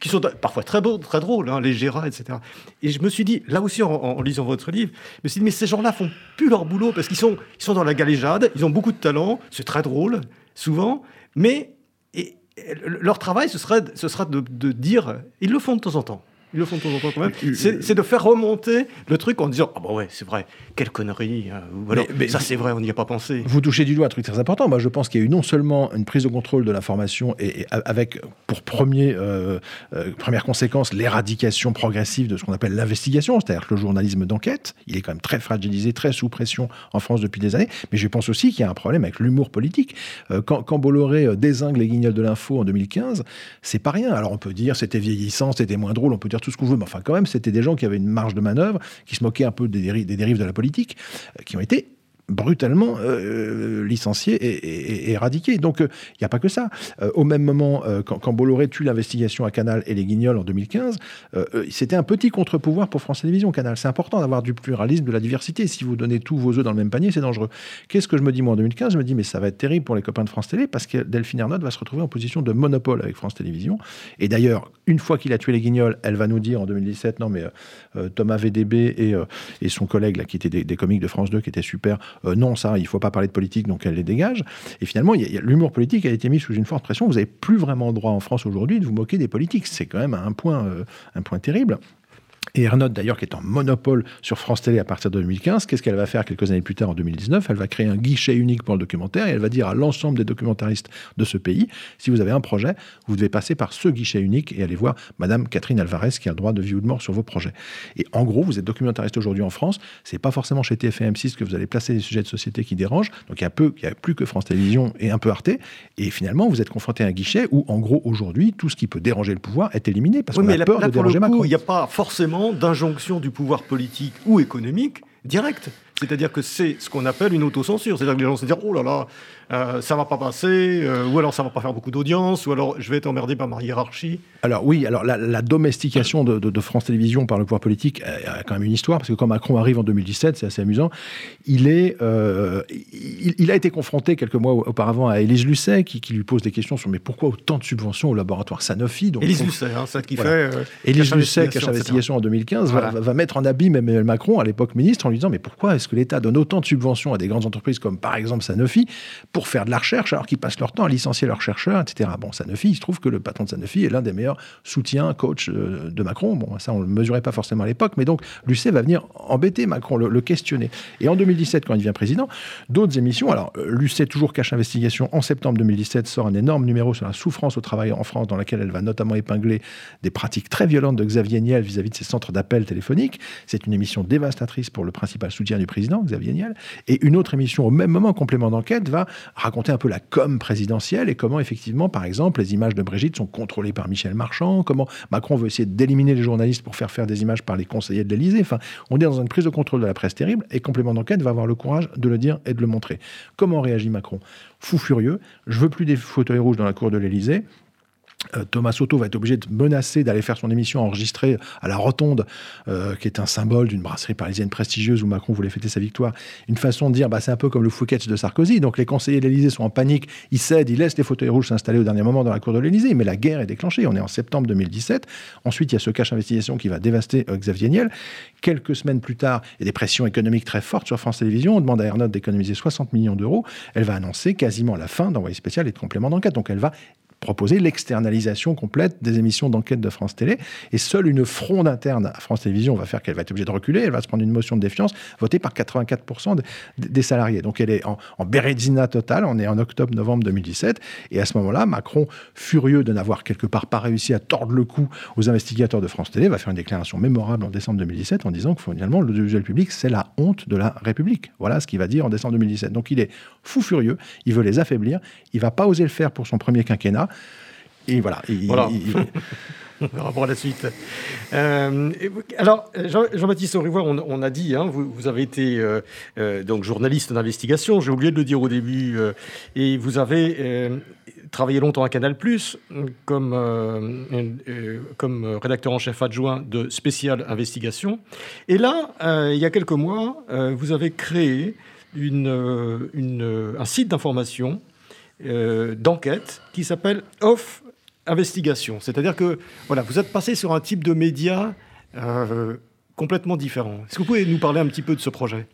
qui, sont parfois très, beaux, très drôles, hein, les Gérard, etc. Et je me suis dit, là aussi, en, lisant votre livre, je me suis dit, mais ces gens-là font plus leur boulot parce qu'ils sont, ils sont dans la galéjade, ils ont beaucoup de talent, c'est très drôle, souvent, mais leur travail, ce serait, ce sera de dire, ils le font de temps en temps ils le font de temps en temps quand même, euh, c'est de faire remonter le truc en disant Ah bah ouais, c'est vrai, quelle connerie. Hein, mais, ça, c'est vrai, on n'y a pas pensé. Vous touchez du doigt un truc très important. Moi, je pense qu'il y a eu non seulement une prise de contrôle de l'information et, avec pour premier, euh, euh, première conséquence l'éradication progressive de ce qu'on appelle l'investigation, c'est-à-dire le journalisme d'enquête. Il est quand même très fragilisé, très sous pression en France depuis des années. Mais je pense aussi qu'il y a un problème avec l'humour politique. quand, quand, Bolloré désingue les guignols de l'info en 2015, c'est pas rien. Alors on peut dire c'était vieillissant, c'était moins drôle, on peut dire tout ce qu'on veut, mais enfin, quand même, c'était des gens qui avaient une marge de manœuvre, qui se moquaient un peu des, dérives de la politique, euh, qui ont été brutalement euh, licencié et, éradiqué. Donc, il euh, n'y a pas que ça. Euh, au même moment, quand, Bolloré tue l'investigation à Canal et les Guignols en 2015, c'était un petit contre-pouvoir pour France Télévisions, Canal. C'est important d'avoir du pluralisme, de la diversité. Si vous donnez tous vos œufs dans le même panier, c'est dangereux. Qu'est-ce que je me dis, moi, en 2015 Je me dis, mais ça va être terrible pour les copains de France Télé, parce que Delphine Ernotte va se retrouver en position de monopole avec France Télévisions. Et d'ailleurs, une fois qu'il a tué les Guignols, elle va nous dire en 2017, non, mais Thomas VDB et, et son collègue, qui était des, des comiques de France 2, qui étaient super, euh, non, ça, il ne faut pas parler de politique, donc elle les dégage. Et finalement, l'humour politique a été mis sous une forte pression. Vous n'avez plus vraiment droit en France aujourd'hui de vous moquer des politiques. C'est quand même un point, euh, un point terrible. Et Ernotte, d'ailleurs, qui est en monopole sur France Télé à partir de 2015, qu'est-ce qu'elle va faire quelques années plus tard, en 2019 Elle va créer un guichet unique pour le documentaire et elle va dire à l'ensemble des documentaristes de ce pays, si vous avez un projet, vous devez passer par ce guichet unique et aller voir Madame Catherine Alvarez qui a le droit de vie ou de mort sur vos projets. Et en gros, vous êtes documentariste aujourd'hui en France, c'est pas forcément chez TF1 6 que vous allez placer des sujets de société qui dérangent, donc il y a peu, il y a plus que France Télévisions et un peu Arte, et finalement, vous êtes confronté à un guichet où, en gros, aujourd'hui, tout ce qui peut déranger le pouvoir est éliminé parce qu'on a peur de déranger Macron. Il n'y a pas forcément d'injonction du pouvoir politique ou économique directe. C'est-à-dire que c'est ce qu'on appelle une autocensure. C'est-à-dire que les gens se disent Oh là là, euh, ça va pas passer, euh, ou alors ça va pas faire beaucoup d'audience, ou alors je vais être emmerdé par ma hiérarchie. Alors oui, alors la, domestication de, France Télévisions par le pouvoir politique a quand même une histoire, parce que quand Macron arrive en 2017, c'est assez amusant, il, est, euh, il, a été confronté quelques mois auparavant à Élise Lucet, qui, lui pose des questions sur mais pourquoi autant de subventions au laboratoire Sanofi donc, Élise Lucet, hein, ça qui fait... Élise Lucet, cache investigation en 2015, va, va, mettre en abîme Emmanuel Macron, à l'époque ministre, en lui disant mais pourquoi est-ce que l'État donne autant de subventions à des grandes entreprises comme par exemple Sanofi pour faire de la recherche alors qu'ils passent leur temps à licencier leurs chercheurs, etc. Bon, Sanofi, il se trouve que le patron de Sanofi est l'un des meilleurs soutiens, coach euh, de Macron. Bon, ça, on ne le mesurait pas forcément à l'époque, mais donc Lucet va venir embêter Macron, le, questionner. Et en 2017, quand il devient président, d'autres émissions, alors euh, Lucet, toujours cache investigation, en septembre 2017, sort un énorme numéro sur la souffrance au travail en France, dans laquelle elle va notamment épingler des pratiques très violentes de Xavier Niel vis-à-vis de ses centres d'appel téléphoniques. C'est une émission dévastatrice pour le principal soutien du président, Xavier Niel. Et une autre émission, au même moment, complément d'enquête, va raconter un peu la com présidentielle et comment effectivement, par exemple, les images de Brigitte sont contrôlées par Michel Marchand, comment Macron veut essayer d'éliminer les journalistes pour faire faire des images par les conseillers de l'Élysée. Enfin, on est dans une prise de contrôle de la presse terrible et complément d'enquête va avoir le courage de le dire et de le montrer. Comment réagit Macron? Fou furieux, je veux plus des fauteuils rouges dans la cour de l'Élysée. Euh, Thomas Soto va être obligé de menacer d'aller faire son émission enregistrée à la Rotonde, euh, qui est un symbole d'une brasserie parisienne prestigieuse où Macron voulait fêter sa victoire. Une façon de dire, bah, c'est un peu comme le Fouquet's de Sarkozy. Donc les conseillers de l'Élysée sont en panique, ils cèdent, ils laissent les fauteuils rouges s'installer au dernier moment dans la cour de l'Élysée. Mais la guerre est déclenchée. On est en septembre 2017. Ensuite, il y a ce cache investigation qui va dévaster euh, Xavier Niel. Quelques semaines plus tard, il y a des pressions économiques très fortes sur France Télévisions. On demande à Ernotte d'économiser 60 millions d'euros. Elle va annoncer quasiment la fin d'envoyé spécial et de complément d'enquête. Donc elle va proposer l'externalisation complète des émissions d'enquête de France Télé. Et seule une fronde interne à France Télévisions va faire qu'elle va être obligée de reculer. Elle va se prendre une motion de défiance votée par 84% des salariés. Donc elle est en, en totale. On est en octobre-novembre 2017. Et à ce moment-là, Macron, furieux de n'avoir quelque part pas réussi à tordre le cou aux investigateurs de France Télé, va faire une déclaration mémorable en décembre 2017 en disant que finalement, l'audiovisuel public, c'est la honte de la République. Voilà ce qu'il va dire en décembre 2017. Donc il est fou furieux. Il veut les affaiblir. Il va pas oser le faire pour son premier quinquennat. Et voilà. voilà. on va la suite. Euh, alors, Jean-Baptiste Jean on, on, a dit, hein, vous, avez été euh, euh, donc journaliste d'investigation, j'ai oublié de le dire au début, et vous avez travaillé longtemps à Canal+, comme, comme rédacteur en chef adjoint de Spécial Investigation. Et là, il y a quelques mois, vous avez créé une, une, un site d'information d'enquête qui s'appelle Off investigation. C'est-à-dire que voilà, vous êtes passé sur un type de média euh, complètement différent. Est-ce que vous pouvez nous parler un petit peu de ce projet?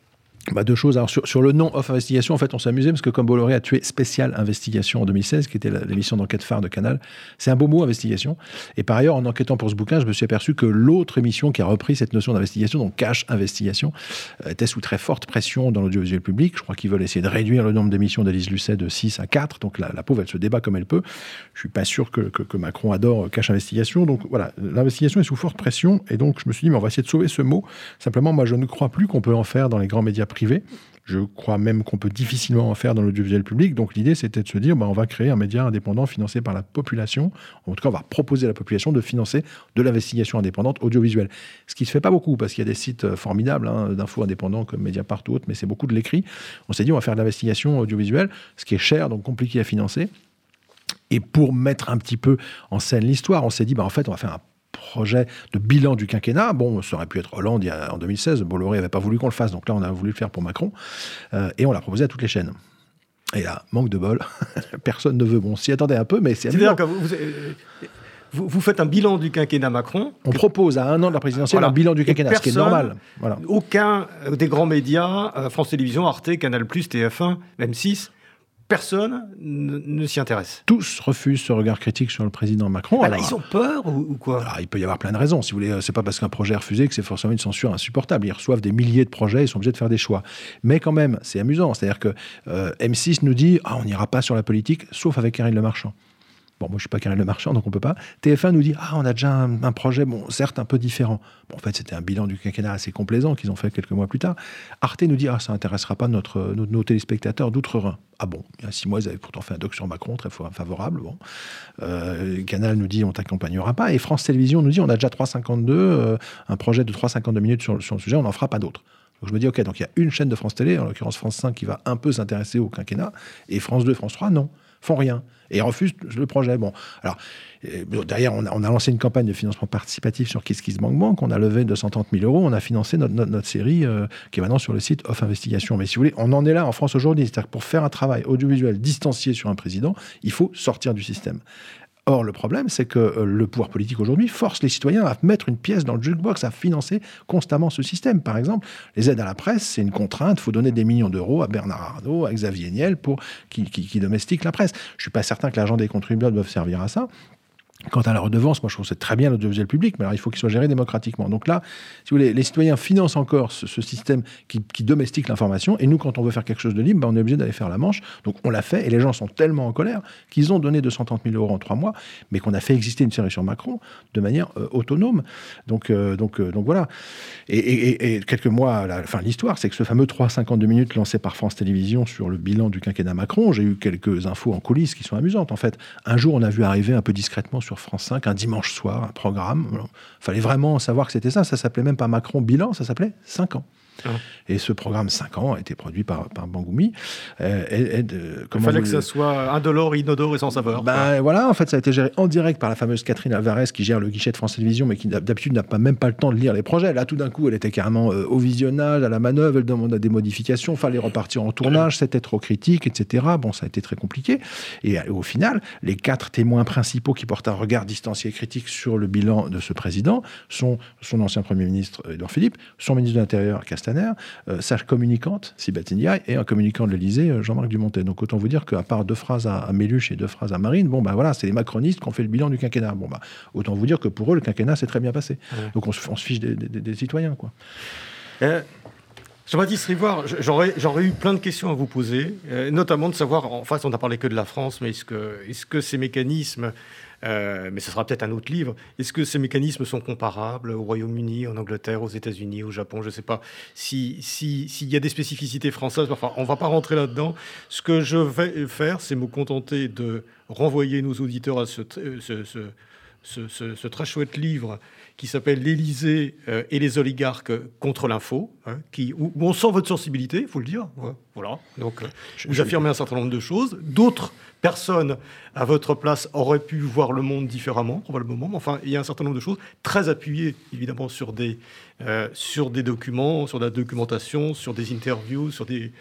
Bah, deux choses. Alors, sur, le nom Off Investigation, en fait, on s'est amusé parce que comme Bolloré a tué Spécial Investigation en 2016, qui était l'émission d'enquête phare de Canal, c'est un beau mot, investigation. Et par ailleurs, en enquêtant pour ce bouquin, je me suis aperçu que l'autre émission qui a repris cette notion d'investigation, donc Cash Investigation, euh, était sous très forte pression dans l'audiovisuel public. Je crois qu'ils veulent essayer de réduire le nombre d'émissions d'Élise Lucet de 6 à 4. Donc la, pauvre, elle se débat comme elle peut. Je suis pas sûr que, que Macron adore Cash Investigation. Donc voilà, l'investigation est sous forte pression. Et donc je me suis dit, mais on va essayer de sauver ce mot. Simplement, moi, je ne crois plus qu'on peut en faire dans les grands médias privé. Je crois même qu'on peut difficilement en faire dans l'audiovisuel public. Donc l'idée, c'était de se dire, bah, on va créer un média indépendant financé par la population. En tout cas, on va proposer à la population de financer de l'investigation indépendante audiovisuelle. Ce qui ne se fait pas beaucoup, parce qu'il y a des sites euh, formidables hein, d'infos indépendants comme Mediapart ou autres, mais c'est beaucoup de l'écrit. On s'est dit, on va faire de l'investigation audiovisuelle, ce qui est cher, donc compliqué à financer. Et pour mettre un petit peu en scène l'histoire, on s'est dit, bah, en fait, on va faire un projet de bilan du quinquennat. Bon, ça aurait pu être Hollande en 2016. Bolloré n'avait pas voulu qu'on le fasse, donc là, on a voulu le faire pour Macron. Euh, et on l'a proposé à toutes les chaînes. Et là, manque de bol, personne ne veut. Bon, s'y attendait un peu, mais c'est C'est-à-dire que vous, vous, faites un bilan du quinquennat Macron. On propose à un an de la présidentielle un bilan du quinquennat, ce qui est normal. Voilà. Aucun des grands médias, euh, France Télévisions, Arte, Canal+, TF1, M6, personne ne, s'y intéresse. Tous refusent ce regard critique sur le président Macron. Ah, ils ont peur ou, quoi? Il peut y avoir plein de raisons. Si vous voulez, c'est pas parce qu'un projet est refusé que c'est forcément une censure insupportable. Ils reçoivent des milliers de projets, ils sont obligés de faire des choix. Mais quand même, c'est amusant. C'est-à-dire que euh, M6 nous dit ah, on n'ira pas sur la politique, sauf avec Karine Le Marchand. Bon, moi, je suis pas Karine Le Marchand, donc on peut pas. TF1 nous dit, ah, on a déjà un, projet, bon, certes, un peu différent. Bon, en fait, c'était un bilan du quinquennat assez complaisant qu'ils ont fait quelques mois plus tard. Arte nous dit, ah, ça intéressera pas notre, nos, téléspectateurs d'outre-Rhin. Ah bon, il y a six mois, ils avaient pourtant fait un doc sur Macron, très favorable. Bon. Euh, Canal nous dit, on t'accompagnera pas. Et France Télévisions nous dit, on a déjà 3,52, euh, un projet de 3,52 minutes sur, sur le sujet, on n'en fera pas d'autres. Donc je me dis, ok, donc il y a une chaîne de France Télé, en l'occurrence France 5, qui va un peu s'intéresser au quinquennat, et France 2, France 3, non font rien et refusent le projet. Bon, alors euh, derrière, on a, lancé une campagne de financement participatif sur KissKissBankBank. On a levé 230 000 euros. On a financé notre, notre, série euh, qui est maintenant sur le site Off Investigation. Mais si vous voulez, on en est là en France aujourd'hui. C'est-à-dire que pour faire un travail audiovisuel distancié sur un président, il faut sortir du système. Or, le problème, c'est que euh, le pouvoir politique aujourd'hui force les citoyens à mettre une pièce dans le jukebox, à financer constamment ce système. Par exemple, les aides à la presse, c'est une contrainte. Il faut donner des millions d'euros à Bernard Arnault, à Xavier Niel pour qui, qui, domestique la presse. Je ne suis pas certain que l'argent des contribuables doive servir à ça. Quant à la redevance, moi je trouve c'est très bien l'audiovisuel public, mais alors il faut qu'il soit géré démocratiquement. Donc là, si vous voulez, les citoyens financent encore ce, système qui, domestique l'information, et nous, quand on veut faire quelque chose de libre, ben, on est obligé d'aller faire la manche. Donc on l'a fait, et les gens sont tellement en colère qu'ils ont donné 230 000 euros en trois mois, mais qu'on a fait exister une série sur Macron de manière euh, autonome. Donc, euh, donc, euh, donc voilà. Et, quelques mois, la, enfin l'histoire, c'est que ce fameux 3,52 minutes lancé par France Télévisions sur le bilan du quinquennat Macron, j'ai eu quelques infos en coulisses qui sont amusantes. En fait, un jour, on a vu arriver un peu discrètement sur France 5 un dimanche soir, un programme. Fallait vraiment savoir que c'était ça. Ça s'appelait même pas Macron bilan, ça s'appelait 5 ans. Ah. Et ce programme 5 ans a été produit par, par Bangoumi. Euh, Il fallait que ça soit indolore, inodore et sans saveur. Ben, voilà, en fait, ça a été géré en direct par la fameuse Catherine Alvarez qui gère le guichet de France Télévisions, mais qui d'habitude n'a pas, même pas le temps de lire les projets. Là, tout d'un coup, elle était carrément euh, au visionnage, à la manœuvre, elle demandait des modifications, fallait repartir en tournage, c'était trop critique, etc. Bon, ça a été très compliqué. Et euh, au final, les quatre témoins principaux qui portent un regard distancié et critique sur le bilan de ce président sont son ancien Premier ministre, Edouard Philippe, son ministre de l'Intérieur, Castaner, euh, sa communicante, Sibeth et un communicant de l'Élysée, euh, Jean-Marc Dumontet. Donc autant vous dire qu'à part deux phrases à, Méluche et deux phrases à Marine, bon, bah voilà, c'est les macronistes qui ont fait le bilan du quinquennat. Bon, bah, autant vous dire que pour eux, le quinquennat s'est très bien passé. Donc on se, fiche des, citoyens, quoi. Euh, Jean-Baptiste Rivoire, j'aurais eu plein de questions à vous poser, notamment de savoir, en face, on n'a parlé que de la France, mais est-ce que, est que, ces mécanismes euh, mais ce sera peut-être un autre livre. Est-ce que ces mécanismes sont comparables au Royaume-Uni, en Angleterre, aux États-Unis, au Japon? Je ne sais pas. S'il si, y a des spécificités françaises, enfin, on ne va pas rentrer là-dedans. Ce que je vais faire, c'est me contenter de renvoyer nos auditeurs à ce, ce, très chouette livre qui s'appelle L'Élysée euh, et les oligarques contre l'info, hein, où, on sent votre sensibilité, il faut le dire. voilà. Donc, euh, vous affirmez un certain nombre de choses. D'autres personne à votre place aurait pu voir le monde différemment, probablement. Enfin, il y a un certain nombre de choses très appuyées, évidemment, sur des, euh, sur des documents, sur la documentation, sur des interviews, sur des,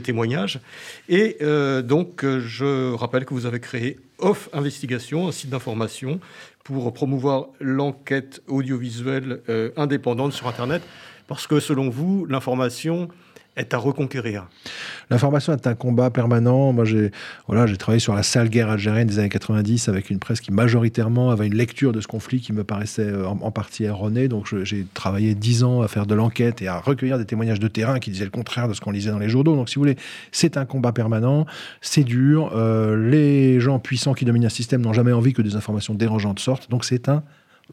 témoignages. Et euh, donc, euh, je rappelle que vous avez créé Off Investigation, un site d'information pour promouvoir l'enquête audiovisuelle indépendante sur Internet, parce que selon vous, l'information est à reconquérir L'information est un combat permanent. Moi, j'ai voilà, j'ai travaillé sur la sale guerre algérienne des années 90 avec une presse qui majoritairement avait une lecture de ce conflit qui me paraissait euh, en, partie erronée. Donc, j'ai travaillé dix ans à faire de l'enquête et à recueillir des témoignages de terrain qui disaient le contraire de ce qu'on lisait dans les journaux. Donc, si vous voulez, c'est un combat permanent. C'est dur. Euh, les gens puissants qui dominent un système n'ont jamais envie que des informations dérangeantes sortent. Donc, c'est un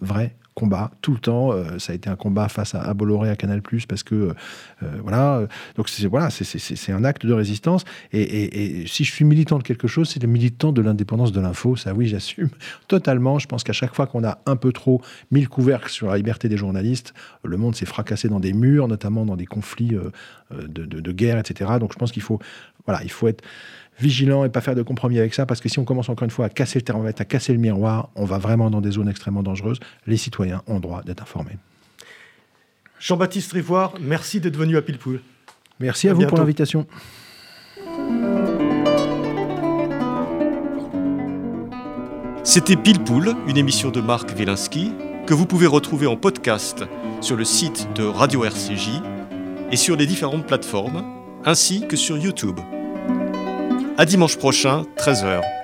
vrai combat tout le temps. Euh, ça a été un combat face à, Bolloré, à Canal+, parce que euh, voilà. Donc c'est voilà, c'est un acte de résistance. Et, si je suis militant de quelque chose, c'est le militant de l'indépendance de l'info. Ça, oui, j'assume totalement. Je pense qu'à chaque fois qu'on a un peu trop mis le couvercle sur la liberté des journalistes, le monde s'est fracassé dans des murs, notamment dans des conflits euh, de, de, guerre, etc. Donc je pense qu'il faut, voilà, il faut être vigilant et pas faire de compromis avec ça, parce que si on commence encore une fois à casser le thermomètre, à casser le miroir, on va vraiment dans des zones extrêmement dangereuses. Les citoyens ont droit d'être informés. Jean-Baptiste Rivoire, merci d'être venu à Pilpoul. Merci à, vous pour l'invitation. C'était Pilpoul, une émission de Marc Wielinski, que vous pouvez retrouver en podcast sur le site de Radio RCJ et sur les différentes plateformes, ainsi que sur YouTube. À dimanche prochain, 13h.